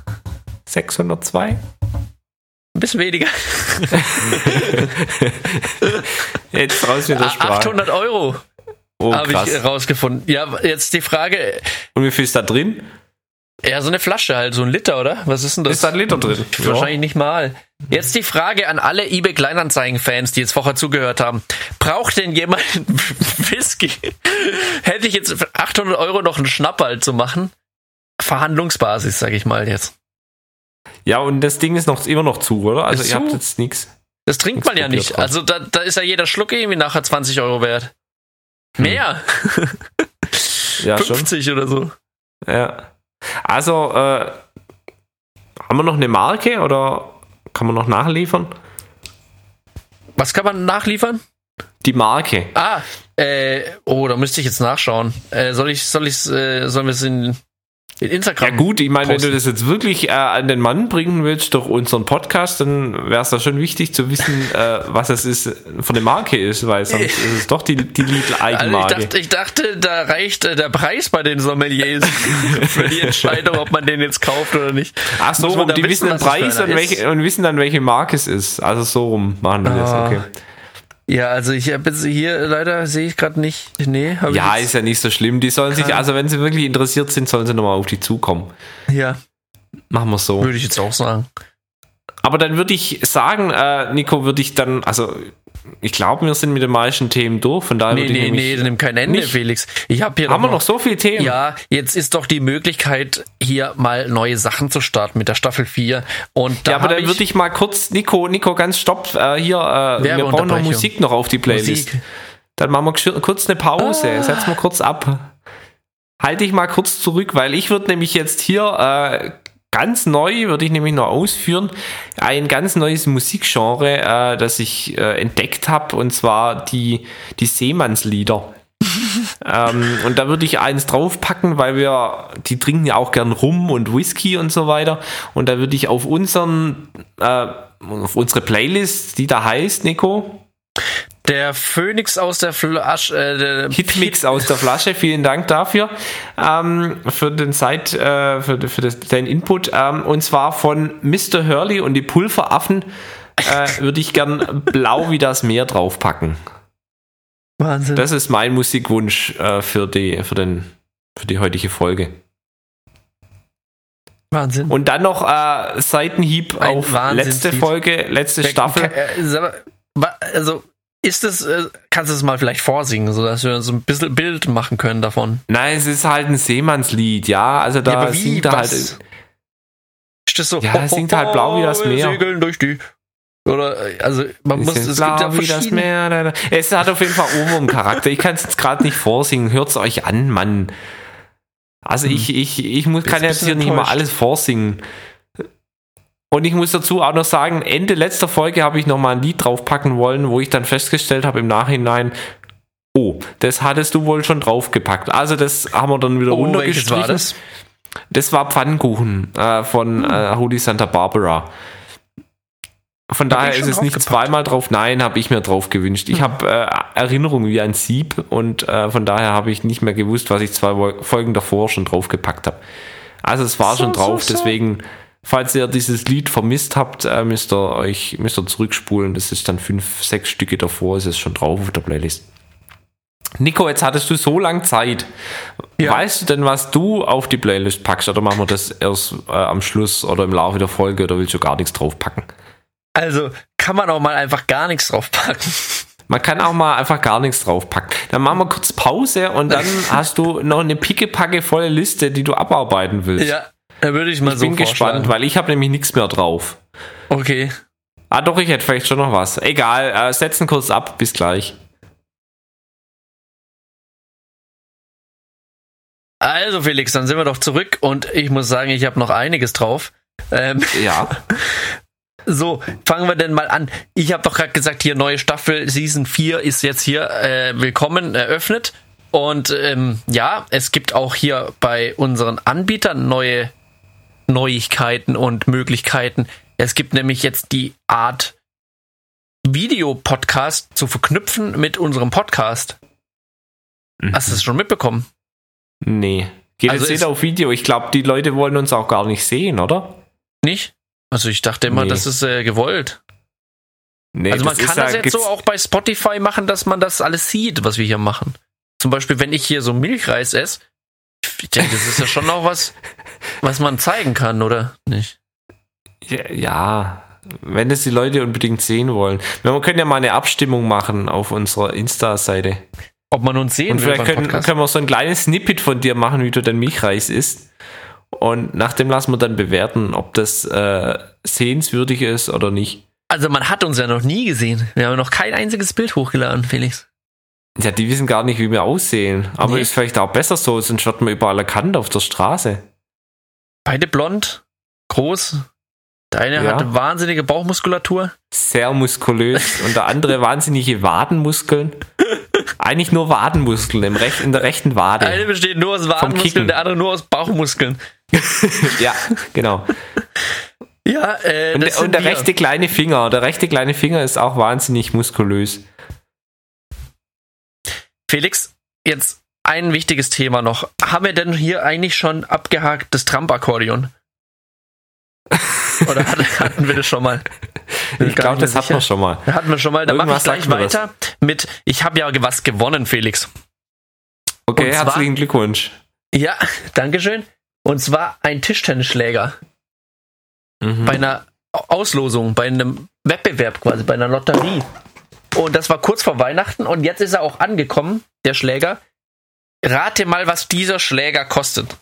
602? Ein bisschen weniger. Jetzt raus mit der Sprache. 800 Euro. Oh, Habe ich rausgefunden. Ja, jetzt die Frage, Und wie viel ist da drin? ja, so eine Flasche halt, so ein Liter, oder? Was ist denn das? Ist da ein Liter drin? Wahrscheinlich nicht mal. Jetzt die Frage an alle eBay Kleinanzeigen-Fans, die jetzt vorher zugehört haben. Braucht denn jemand Whisky? Hätte ich jetzt für 800 Euro noch einen Schnapperl zu machen? Verhandlungsbasis, sag ich mal jetzt. Ja, und das Ding ist noch immer noch zu, oder? Also Ist ihr habt zu. jetzt nichts. Das trinkt man ja nicht. drauf. Also da, da ist ja jeder Schluck irgendwie nachher 20 Euro wert. Mehr. Ja, schon. 50 oder so. Ja. Also, äh, haben wir noch eine Marke oder kann man noch nachliefern? Was kann man nachliefern? Die Marke. Ah, äh, oh, da müsste ich jetzt nachschauen. Äh, soll ich, soll ich, äh, sollen wir es in, in Instagram? Ja gut, ich meine, wenn du das jetzt wirklich äh, an den Mann bringen willst durch unseren Podcast, dann wäre es da schon wichtig zu wissen, äh, was es ist für eine Marke ist, weil sonst ist es doch die, die Also ich, Lidl-Eigenmarke. dachte, ich dachte, da reicht äh, der Preis bei den Sommeliers für die Entscheidung, ob man den jetzt kauft oder nicht. Ach so, rum, die wissen, wissen den Preis und, welche, und wissen dann, welche Marke es ist. Also so rum machen das, Ah. okay. Ja, also ich habe jetzt hier leider sehe ich gerade nicht. Nee, habe Ja, ist ja nicht so schlimm. Die sollen sich, also wenn sie wirklich interessiert sind, sollen sie nochmal auf die zukommen. ja, Machen wir so. würde ich jetzt auch sagen. Aber dann würde ich sagen, äh, Nico, würde ich dann, also ich glaube, wir sind mit den meisten Themen durch. Von daher Nee, würde nee, nee, nämlich, nimm kein Ende, nicht. Felix. Ich habe hier Haben wir noch so viele Themen? Ja, jetzt ist doch die Möglichkeit, hier mal neue Sachen zu starten mit der Staffel 4. Und da Ja, aber dann würde ich mal kurz, Nico, Nico, ganz stopp, äh, hier, äh, wir brauchen noch. Musik noch auf die Playlist. Musik. Dann machen wir kurz eine Pause, Ah. setz mal kurz ab. Halte ich mal kurz zurück, weil ich würde nämlich jetzt hier äh, ganz neu, würde ich nämlich noch ausführen, ein ganz neues Musikgenre, äh, das ich äh, entdeckt habe, und zwar die, die Seemannslieder. ähm, und da würde ich eins draufpacken, weil wir, die trinken ja auch gern Rum und Whisky und so weiter. Und da würde ich auf unseren, äh, auf unsere Playlist, die da heißt, Nico, Der Phönix aus der Flasche, äh, Hitmix aus der Flasche. Vielen Dank dafür ähm, für den Seit, äh, für, für das, deinen Input. Ähm, und zwar von Mr. Hurley und die Pulveraffen äh, würde ich gern blau wie das Meer draufpacken. Wahnsinn. Das ist mein Musikwunsch äh, für, die, für, den, für die heutige Folge. Wahnsinn. Und dann noch äh, Seitenhieb Ein auf Wahnsinnslied. letzte Folge, letzte Staffel. Äh, mal, Also, ist es, äh, kannst du es mal vielleicht vorsingen, sodass wir so ein bisschen Bild machen können davon? Nein, es ist halt ein Seemannslied, ja. Also da Ja, wie? singt er halt. Ist das so? Ja, es singt halt blau wie das Meer. Segeln durch die. Oder, äh, also, man muss, Es es ist gibt blau ja wie das. Meer. Da, da. Es hat auf jeden Fall Ohrwurm-Charakter. Ich kann es jetzt gerade nicht vorsingen. Hört's euch an, Mann. Also Hm. ich, ich, ich muss, kann jetzt hier nicht mal alles vorsingen. Und ich muss dazu auch noch sagen, Ende letzter Folge habe ich noch mal ein Lied draufpacken wollen, wo ich dann festgestellt habe im Nachhinein, oh, das hattest du wohl schon draufgepackt. Also das haben wir dann wieder Oh, runtergestrichen. war das? Das war Pfannkuchen äh, von Hm. äh, Holy Santa Barbara. Von Hab daher ist es nicht zweimal drauf. Nein, habe ich mir drauf gewünscht. Ich Hm. habe äh, Erinnerungen wie ein Sieb und äh, von daher habe ich nicht mehr gewusst, was ich zwei Folgen davor schon draufgepackt habe. Also es war So, schon drauf, so, so. deswegen, falls ihr dieses Lied vermisst habt, äh, müsst ihr euch müsst ihr zurückspulen. Das ist dann fünf, sechs Stücke davor, ist es schon drauf auf der Playlist. Nico, jetzt hattest du so lange Zeit. Ja. Weißt du denn, was du auf die Playlist packst? Oder machen wir das erst äh, am Schluss oder im Laufe der Folge oder willst du gar nichts draufpacken? Also, kann man auch mal einfach gar nichts draufpacken. Man kann auch mal einfach gar nichts draufpacken. Dann machen wir kurz Pause und dann hast du noch eine pickepacke volle Liste, die du abarbeiten willst. Ja, da würde ich mal ich so bin gespannt, weil ich habe nämlich nichts mehr drauf. Okay. Ah, doch, ich hätte vielleicht schon noch was. Egal, äh, setzen kurz ab. Bis gleich. Also, Felix, dann sind wir doch zurück und ich muss sagen, ich habe noch einiges drauf. Ähm, Ja. So, fangen wir denn mal an. Ich habe doch gerade gesagt, hier neue Staffel, Season 4 ist jetzt hier äh, willkommen eröffnet. Und ähm, ja, es gibt auch hier bei unseren Anbietern neue Neuigkeiten und Möglichkeiten. Es gibt nämlich jetzt die Art Videopodcast zu verknüpfen mit unserem Podcast. Hast du es schon mitbekommen? Nee. Geht Also jetzt auf Video. Ich glaube, die Leute wollen uns auch gar nicht sehen, oder? Nicht? Also ich dachte immer, Nee. das ist äh, gewollt. Nee, also man kann das jetzt so auch bei Spotify machen, dass man das alles sieht, was wir hier machen. zum Beispiel, wenn ich hier so Milchreis esse, ich denke, das ist ja schon noch was, was man zeigen kann, oder nicht? Ja, ja, wenn das die Leute unbedingt sehen wollen. Wir können ja mal eine Abstimmung machen auf unserer Insta-Seite. Ob man uns sehen Und will vielleicht können, können wir so ein kleines Snippet von dir machen, wie du dein Milchreis isst. Und nach dem lassen wir dann bewerten, ob das äh, sehenswürdig ist oder nicht. Also man hat uns ja noch nie gesehen. Wir haben noch kein einziges Bild hochgeladen, Felix. Ja, die wissen gar nicht, wie wir aussehen. Aber Nee. ist vielleicht auch besser so, sonst wird man überall erkannt auf der Straße. Beide blond, groß. Der eine Ja. hat wahnsinnige Bauchmuskulatur. Sehr muskulös und der andere wahnsinnige Wadenmuskeln. Eigentlich nur Wadenmuskeln im Rech in der rechten Der Wade. eine besteht nur aus. Wadenmuskeln, der andere nur aus Bauchmuskeln. Ja, genau. Ja, äh, Und, und der wir. rechte kleine Finger, der rechte kleine Finger ist auch wahnsinnig muskulös. Felix, jetzt ein wichtiges Thema noch. Haben wir denn hier eigentlich schon abgehakt das Trump-Akkordeon? Oder hat- hatten wir das schon mal? Bin Ich glaube, das hatten wir schon mal. Hatten wir schon mal. Dann mache ich gleich weiter mit, ich habe ja was gewonnen, Felix. Okay, Und zwar- herzlichen Glückwunsch. Ja, Dankeschön. Und zwar ein Tischtennisschläger Mhm. bei einer Auslosung, bei einem Wettbewerb quasi, bei einer Lotterie. Und das war kurz vor Weihnachten und jetzt ist er auch angekommen, der Schläger. Rate mal, was dieser Schläger kostet.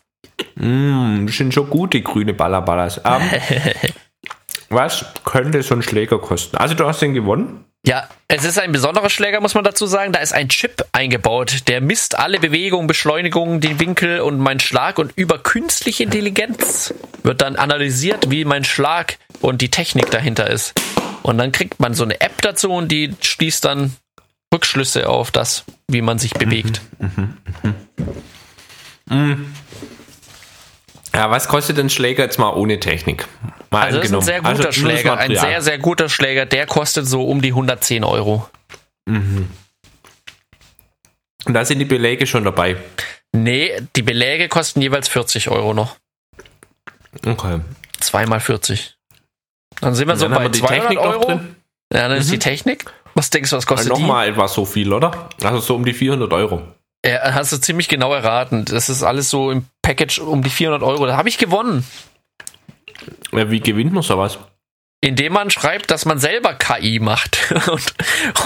Mm, das sind schon gute grüne Ballerballas. Ähm, was könnte so ein Schläger kosten? Also du hast den gewonnen? Ja, es ist ein besonderer Schläger, muss man dazu sagen. Da ist ein Chip eingebaut, der misst alle Bewegungen, Beschleunigungen, den Winkel und meinen Schlag und über künstliche Intelligenz wird dann analysiert, wie mein Schlag und die Technik dahinter ist. Und dann kriegt man so eine App dazu und die schließt dann Rückschlüsse auf das, wie man sich bewegt. Ja, was kostet ein Schläger jetzt mal ohne Technik? Mal Also das ist ein sehr guter Also Schläger, ein sehr, sehr guter Schläger. Der kostet so um die 110 Euro. Und da sind die Beläge schon dabei. Nee, die Beläge kosten jeweils 40 Euro noch. Okay. Zweimal 40. Dann sind wir Und so bei wir die 200 Technik noch Euro. drin. Ja, dann ist die Technik. Was denkst du, was kostet die? Nochmal etwa so viel, oder? Also so um die 400 Euro. Ja, hast du ziemlich genau erraten. Das ist alles so im Package um die 400 Euro. Da habe ich gewonnen. Ja, wie gewinnt man sowas? Indem man schreibt, dass man selber KI macht und,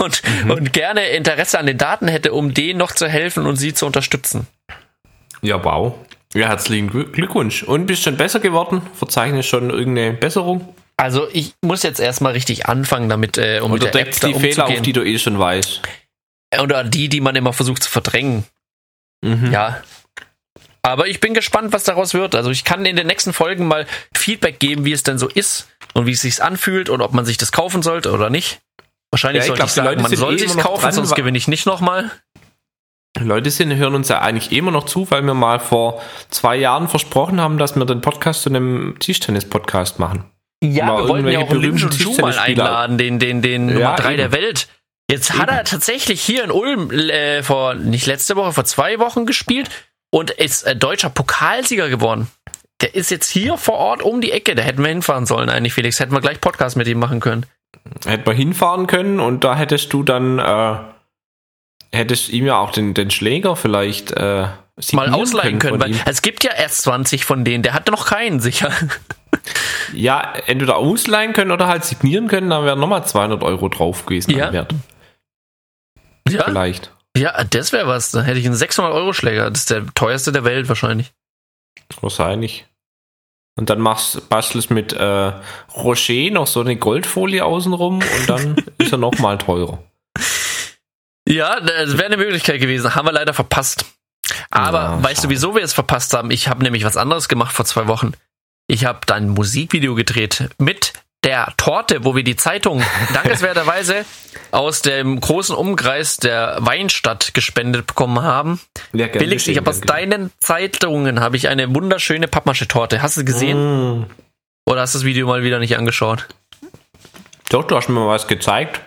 und, Mhm. und gerne Interesse an den Daten hätte, um denen noch zu helfen und sie zu unterstützen. Ja, wow. Ja, herzlichen Glück- Glückwunsch. Und bist schon besser geworden? Verzeichne schon irgendeine Besserung? Also ich muss jetzt erstmal richtig anfangen damit, äh, um mit Oder der App die Fehler auf, umzugehen. die du eh schon weißt? Oder die, die man immer versucht zu verdrängen. Mhm. Ja. Aber ich bin gespannt, was daraus wird. Also ich kann in den nächsten Folgen mal Feedback geben, wie es denn so ist und wie es sich anfühlt und ob man sich das kaufen sollte oder nicht. Wahrscheinlich Ja, ich sollte glaub, ich die sagen, Leute man soll eh sich kaufen, dran, sonst gewinne ich nicht nochmal. Leute sind, hören uns ja eigentlich immer noch zu, weil wir mal vor zwei Jahren versprochen haben, dass wir den Podcast zu einem Tischtennis-Podcast machen. Ja, Mal wir wollten ja auch irgendwelche Lin berühmten Ju mal einladen, den, den, den Ja, Nummer 3 eben. der Welt. Jetzt hat er tatsächlich hier in Ulm äh, vor, nicht letzte Woche, vor zwei Wochen gespielt und ist äh, deutscher Pokalsieger geworden. Der ist jetzt hier vor Ort um die Ecke. Da hätten wir hinfahren sollen eigentlich, Felix. Hätten wir gleich Podcast mit ihm machen können. Hätten wir hinfahren können und da hättest du dann, äh, hättest ihm ja auch den, den Schläger vielleicht äh, Mal ausleihen können, von weil es gibt ja erst 20 von denen. Der hatte noch keinen, sicher. Ja, entweder ausleihen können oder halt signieren können, dann wären nochmal 200 Euro drauf gewesen. Ja. Wert. Ja, Vielleicht. ja das wäre was. Dann hätte ich einen 600-Euro-Schläger. Das ist der teuerste der Welt wahrscheinlich. Wahrscheinlich. Und dann machst, bastelst mit äh, Rocher noch so eine Goldfolie außenrum und dann ist er nochmal teurer. Ja, das wäre eine Möglichkeit gewesen. Haben wir leider verpasst. Aber Ja, weißt du, wieso wir es verpasst haben? Ich habe nämlich was anderes gemacht vor zwei Wochen. Ich habe dann ein Musikvideo gedreht mit der Torte, wo wir die Zeitung dankenswerterweise aus dem großen Umkreis der Weinstadt gespendet bekommen haben. Ja, Felix, ich habe aus deinen Zeitungen habe ich eine wunderschöne Pappmasche-Torte. Hast du gesehen? Mm. Oder hast du das Video mal wieder nicht angeschaut? Doch, du hast mir mal was gezeigt.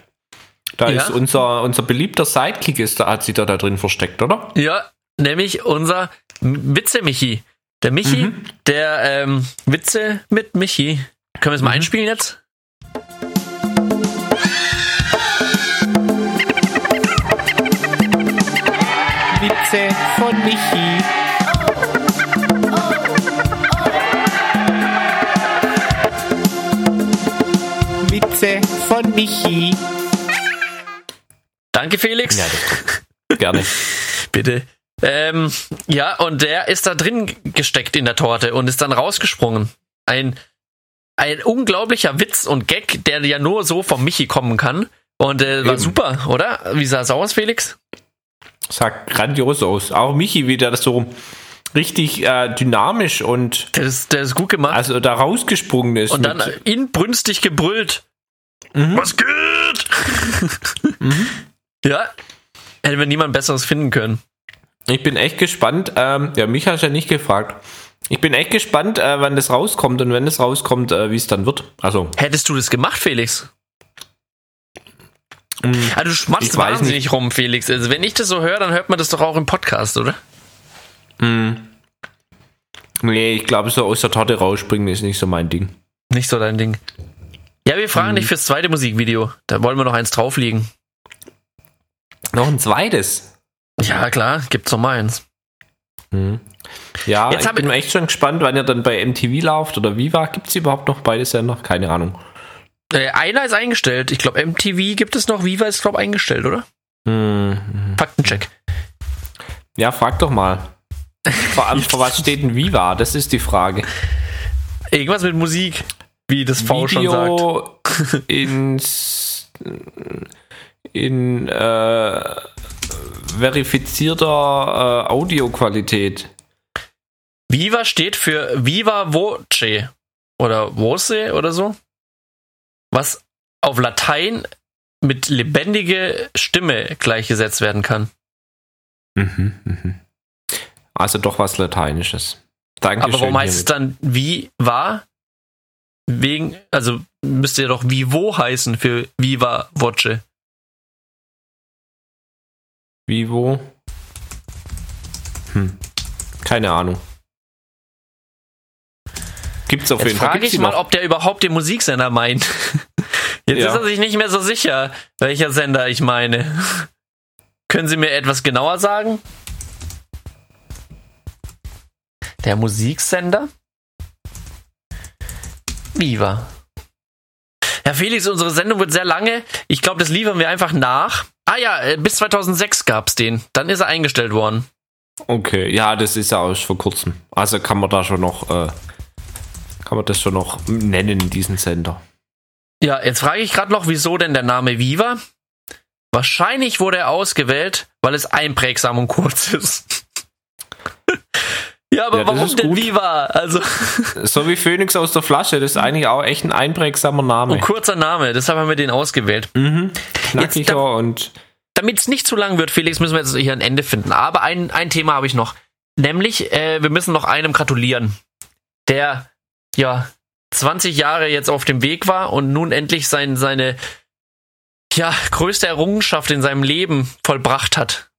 Da Ja. ist unser, unser beliebter Sidekick, ist, da hat sich da, da drin versteckt, oder? Ja, nämlich unser Witze-Michi. Der Michi, der ähm, Witze mit Michi. Können wir es mal einspielen jetzt? von Michi. Witze von Michi. Danke, Felix. Ja, gerne. Bitte. Ähm, ja, und der ist da drin gesteckt in der Torte und ist dann rausgesprungen. Ein, ein unglaublicher Witz und Gag, der ja nur so vom Michi kommen kann. Und äh, war Eben. super, oder? Wie sah es aus, Felix? Sah grandios aus. Auch Michi wieder das so richtig äh, dynamisch und Der ist, der ist gut gemacht. also da rausgesprungen ist. und dann inbrünstig gebrüllt. Mhm. Was geht? Ja. Hätten wir niemand Besseres finden können. Ich bin echt gespannt. Ähm, ja, mich hast du ja nicht gefragt. Ich bin echt gespannt, äh, wann das rauskommt und wenn es rauskommt, äh, wie es dann wird. Also, Hättest du das gemacht, Felix? mh, Ah, du schmatzt wahnsinnig rum, Felix. Also, wenn ich das so höre, dann hört man das doch auch im Podcast, oder? nee, ich glaube, so aus der Torte rausspringen ist nicht so mein Ding. Nicht so dein Ding. Ja, wir fragen dich fürs zweite Musikvideo. Da wollen wir noch eins drauflegen. Noch ein zweites. Ja, klar, gibt's noch mal eins. Ja, Jetzt ich bin ich- echt schon gespannt, wann ihr dann bei MTV lauft oder Viva. Gibt es überhaupt noch beide Sender? Keine Ahnung. Äh, einer ist eingestellt. Ich glaube, MTV gibt es noch. Viva ist, glaube eingestellt, oder? Hm. Faktencheck. Ja, frag doch mal. Vor allem, vor was steht ein Viva? Das ist die Frage. Irgendwas mit Musik, wie das V schon sagt. Video ins, in äh, verifizierter äh, Audioqualität. Viva steht für Viva Voce oder Voce oder so. Was auf Latein mit lebendige Stimme gleichgesetzt werden kann. Mhm, mhm. Also doch was Lateinisches. Dankeschön. Aber warum heißt es dann Viva? Wegen, also müsste ja doch Vivo heißen für Viva Voce. Vivo? Hm. Keine Ahnung. Gibt's auf Jetzt jeden Fall. frage ich mal, noch? ob der überhaupt den Musiksender meint. Jetzt Ja. ist er sich nicht mehr so sicher, welcher Sender ich meine. Können Sie mir etwas genauer sagen? Der Musiksender? Viva. Herr Felix, unsere Sendung wird sehr lange. Ich glaube, das liefern wir einfach nach. Ah ja, äh, bis 2006 gab's den. Dann ist er eingestellt worden. Okay, ja, das ist ja auch vor kurzem. Also kann man da schon noch, äh, kann man das schon noch nennen, diesen Sender. Ja, jetzt frage ich gerade noch, wieso denn der Name Viva? Wahrscheinlich wurde er ausgewählt, weil es einprägsam und kurz ist. Ja, aber Ja, warum denn gut. Viva? Also, So wie Phoenix aus der Flasche, das ist eigentlich auch echt ein einprägsamer Name. ein kurzer Name, deshalb haben wir den ausgewählt. Mhm. Knackiger Jetzt da- und Damit es nicht zu lang wird, Felix, müssen wir jetzt hier ein Ende finden. Aber ein, ein Thema habe ich noch. Nämlich, äh, wir müssen noch einem gratulieren, der ja 20 Jahre jetzt auf dem Weg war und nun endlich sein, seine ja, größte Errungenschaft in seinem Leben vollbracht hat.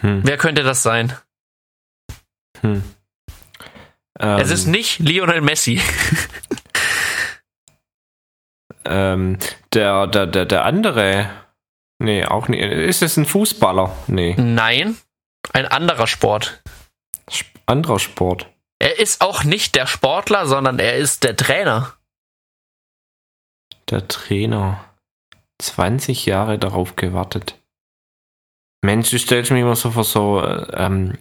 hm, Wer könnte das sein? Hm. Es ist Ähm, nicht Lionel Messi. ähm, der, der, der, der andere. Nee, auch nicht. Ist es ein Fußballer? Nee. Nein, ein anderer Sport. Sp anderer Sport. Er ist auch nicht der Sportler, sondern er ist der Trainer. Der Trainer. 20 Jahre darauf gewartet. Mensch, du stellst mich immer so vor so äh, ähm,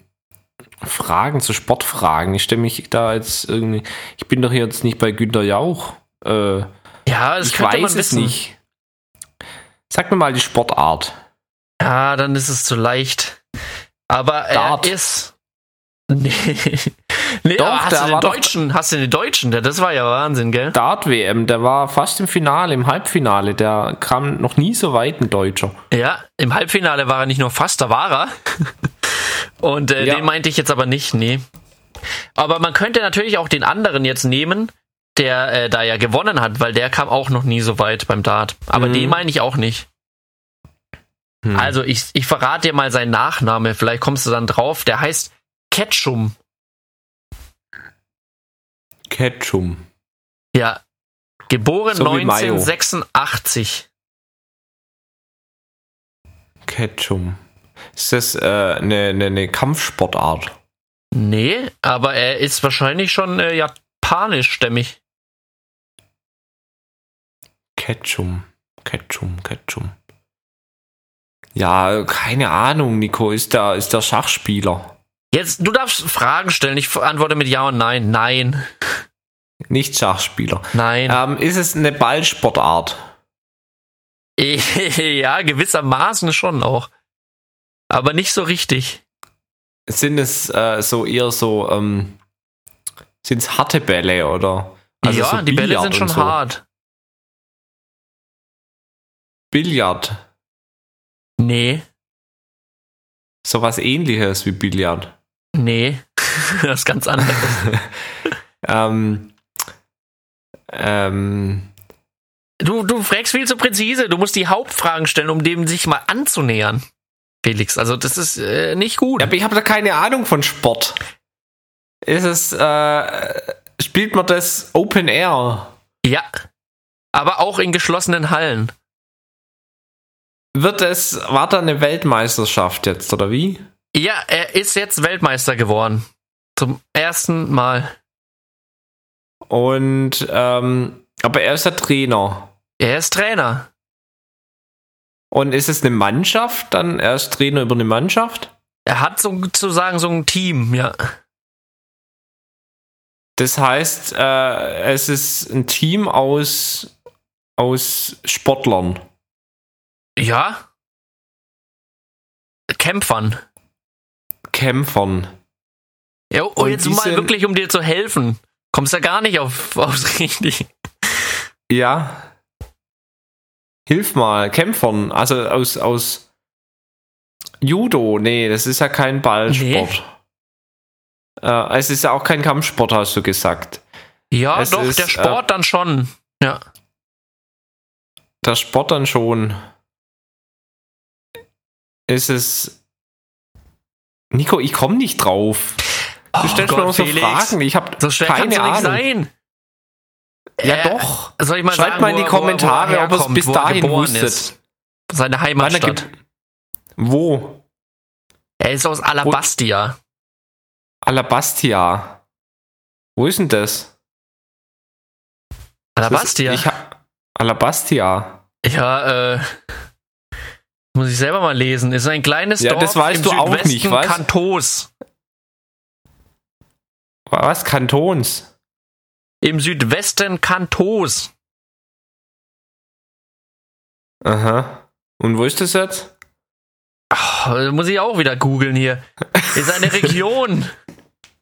Fragen, so Sportfragen. Ich stelle mich da jetzt irgendwie. Ich bin doch jetzt nicht bei Günter Jauch. Äh, Ja, das ich könnte weiß man es wissen. nicht. Sag mir mal die Sportart. Ja, dann ist es zu leicht. Aber Dart. er ist. Nee. nee Doch, hast du den doch- Deutschen? Hast du den Deutschen? Das war ja Wahnsinn, gell? Dart-WM, der war fast im Finale, im Halbfinale. Der kam noch nie so weit, ein Deutscher. Ja, im Halbfinale war er nicht nur fast, da war er. Und äh, Ja. den meinte ich jetzt aber nicht, nee. Aber man könnte natürlich auch den anderen jetzt nehmen, der äh, da ja gewonnen hat, weil der kam auch noch nie so weit beim Dart. Aber Mhm. den meine ich auch nicht. Hm. Also ich, ich verrate dir mal seinen Nachname, vielleicht kommst du dann drauf. Der heißt Ketchum. Ketchum. Ja. Geboren So wie Mayo. 1986. Ketchum. Ist das äh, eine, eine, eine Kampfsportart? Nee, aber er ist wahrscheinlich schon äh, japanischstämmig. Ketchum, Ketchum, Ketchum. Ja, keine Ahnung, Nico. Ist der, ist der Schachspieler? Jetzt, du darfst Fragen stellen. Ich antworte mit Ja und Nein. Nein. Nicht Schachspieler. Nein. Ähm, ist es eine Ballsportart? ja, gewissermaßen schon auch. Aber nicht so richtig. Sind es äh, so eher so, ähm, sind es harte Bälle oder? Also ja, so die Bälle sind schon so. hart. Billard. Nee, Sowas ähnliches wie Billard. nee. das ist ganz anderes. Ähm, ähm, Du, du fragst viel zu präzise. Du musst die Hauptfragen stellen, um dem sich mal anzunähern. Felix, also das ist äh, nicht gut. ja, aber ich habe da keine Ahnung von Sport. Ist es, äh, spielt man das Open Air? Ja. Aber auch in geschlossenen Hallen. Wird es, war da eine Weltmeisterschaft jetzt, oder wie? Ja, er ist jetzt Weltmeister geworden. Zum ersten Mal. Und, ähm, aber er ist der Trainer. Er ist Trainer. Und ist es eine Mannschaft dann? Er ist Trainer über eine Mannschaft? Er hat sozusagen so ein Team, ja. Das heißt, äh, es ist ein Team aus, aus Sportlern. Ja. Kämpfern. Kämpfern. Ja, und Und jetzt mal wirklich, um dir zu helfen. Kommst ja gar nicht auf, aufs Richtig. Ja. Hilf mal, Kämpfern. Also aus, aus Judo. Nee, das ist ja kein Ballsport. Äh, es ist ja auch kein Kampfsport, hast du gesagt. Ja, Es doch, ist, der Sport dann schon. Ja. Der Sport dann schon. Ist es. Nico, ich komme nicht drauf. Du Oh stellst Gott, mir auch so Felix. Fragen. Ich habe So keine Ahnung. sein. Ja, Äh, doch. Soll ich mal Schreibt sagen, mal in wo die wo Kommentare, wo ob es bis wo dahin wusstet. ist. Seine Heimatstadt. Wo? Er ist aus Alabastia. Alabastia. Wo ist denn das? Alabastia? Das, ich ha Alabastia. ja, äh. Muss ich selber mal lesen. Ist ein kleines Ja, Dorf das weißt im du auch Südwesten nicht, was? Kantos. Was? Kantons? Im Südwesten Kantos. Aha. Und wo ist das jetzt? Ach, muss ich auch wieder googeln hier. Ist eine Region.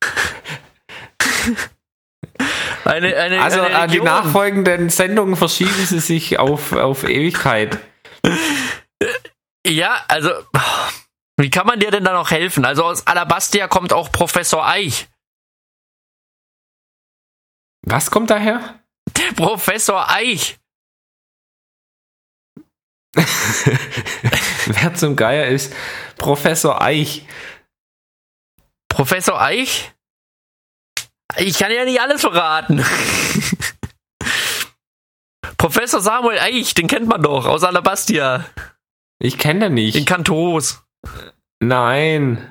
eine, eine, Also eine äh, die Region. nachfolgenden Sendungen verschieben sie sich auf, auf Ewigkeit. Ja, also, wie kann man dir denn da noch helfen? Also aus Alabastia kommt auch Professor Eich. Was kommt daher? Der Professor Eich. Wer zum Geier ist Professor Eich. Professor Eich? Ich kann ja nicht alles verraten. Professor Samuel Eich, den kennt man doch, aus Alabastia. Ich kenne den In nicht. Kantos. Nein.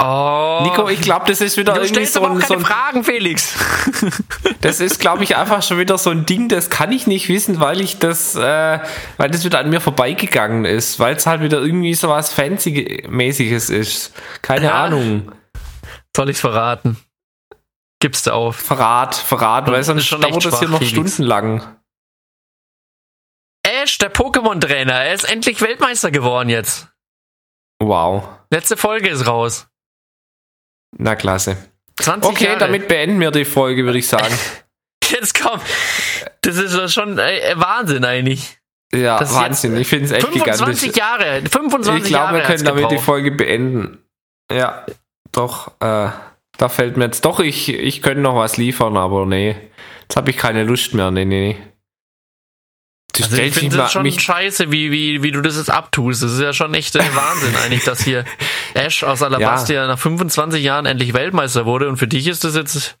Oh. Nico, ich glaube, das ist wieder du irgendwie stellst so aber auch ein, keine so ein Fragen, Felix. Das ist, glaube ich, einfach schon wieder so ein Ding, das kann ich nicht wissen, weil ich das, äh, weil das wieder an mir vorbeigegangen ist, weil es halt wieder irgendwie so was Fancy-mäßiges ist. Keine Ja. Ahnung. Soll ich's verraten? Gibst du auf. Verrat, Verrat, weil sonst schon dauert das hier noch Felix. stundenlang. Ash, der Pokémon-Trainer, er ist endlich Weltmeister geworden jetzt. Wow. Letzte Folge ist raus. Na klasse. 20 Okay, Jahre. damit beenden wir die Folge, würde ich sagen. Jetzt komm. Das ist schon äh, Wahnsinn eigentlich. Ja, Das Wahnsinn. Ich finde es echt 25 gigantisch. Jahre. 25 Ich glaube, wir können damit die. Folge beenden. Ja, doch. Äh, da fällt mir jetzt doch, ich, ich könnte noch was liefern, aber nee. Jetzt habe ich keine Lust mehr. Nee, nee, nee. Also ich finde das schon scheiße, wie, wie, wie du das jetzt abtust. Das ist ja schon echt äh, Wahnsinn eigentlich, dass hier Ash aus Alabastia nach 25 Jahren endlich Weltmeister wurde und für dich ist das jetzt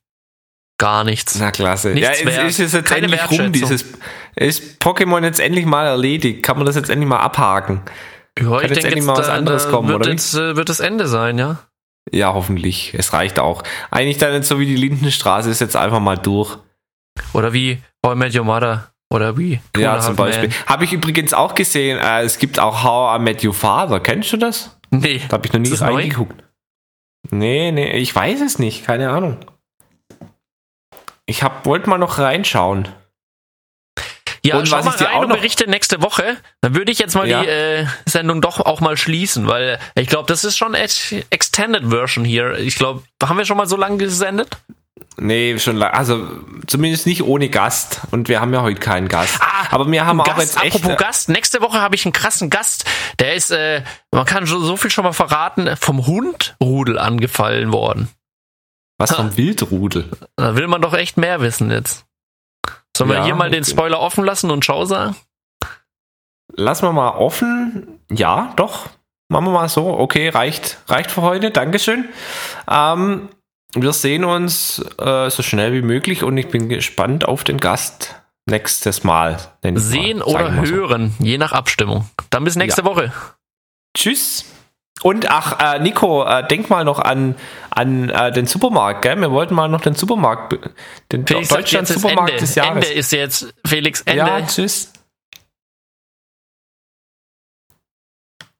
gar nichts. Na klasse. Nichts ja, es ist es jetzt Keine endlich rum, dieses. Ist Pokémon jetzt endlich mal erledigt? Kann man das jetzt endlich mal abhaken? Ja, ich jetzt denke mal was anderes da kommen, wird oder jetzt äh, wird das Ende sein, ja. Ja, hoffentlich. Es reicht auch. Eigentlich dann jetzt so wie die Lindenstraße ist jetzt einfach mal durch. Oder wie I Met Your Mother. Oder wie Two ja, zum Beispiel. Habe ich übrigens auch gesehen, äh, es gibt auch How I Met Your Father. Kennst du das? Nee. Da habe ich noch nie neu? reingeguckt. Nee, nee, ich weiß es nicht. Keine Ahnung. Ich wollte mal noch reinschauen. Ja, Und schau was mal ich dir rein auch und noch- berichte nächste Woche. Dann würde ich jetzt mal Ja. die äh, Sendung doch auch mal schließen, weil ich glaube, das ist schon Extended Version hier. Ich glaube, haben wir schon mal so lange gesendet? Nee, schon lang. Also zumindest nicht ohne Gast. Und wir haben ja heute keinen Gast. Aber wir haben auch Gast, jetzt echt. apropos Gast, nächste Woche habe ich einen krassen Gast. Der ist, äh, man kann so viel schon mal verraten, vom Hundrudel angefallen worden. Was vom Wildrudel. Da will man doch echt mehr wissen jetzt. Sollen wir Ja, hier mal den okay. Spoiler offen lassen und Schau sagen? Lassen wir mal offen. Ja, doch. Machen wir mal so. Okay, reicht, reicht für heute. Dankeschön. Ähm, wir sehen uns äh, so schnell wie möglich und ich bin gespannt auf den Gast nächstes Mal. mal. Sehen Sagen oder wir so. hören, je nach Abstimmung. Dann bis nächste Woche. Tschüss. Und ach, äh, Nico, äh, denk mal noch an, an äh, den Supermarkt, gell? Wir wollten mal noch den Supermarkt, den Felix ist Deutschland-Supermarkt Ende. des Jahres. Ende ist jetzt, Felix, Ende. Ja, tschüss.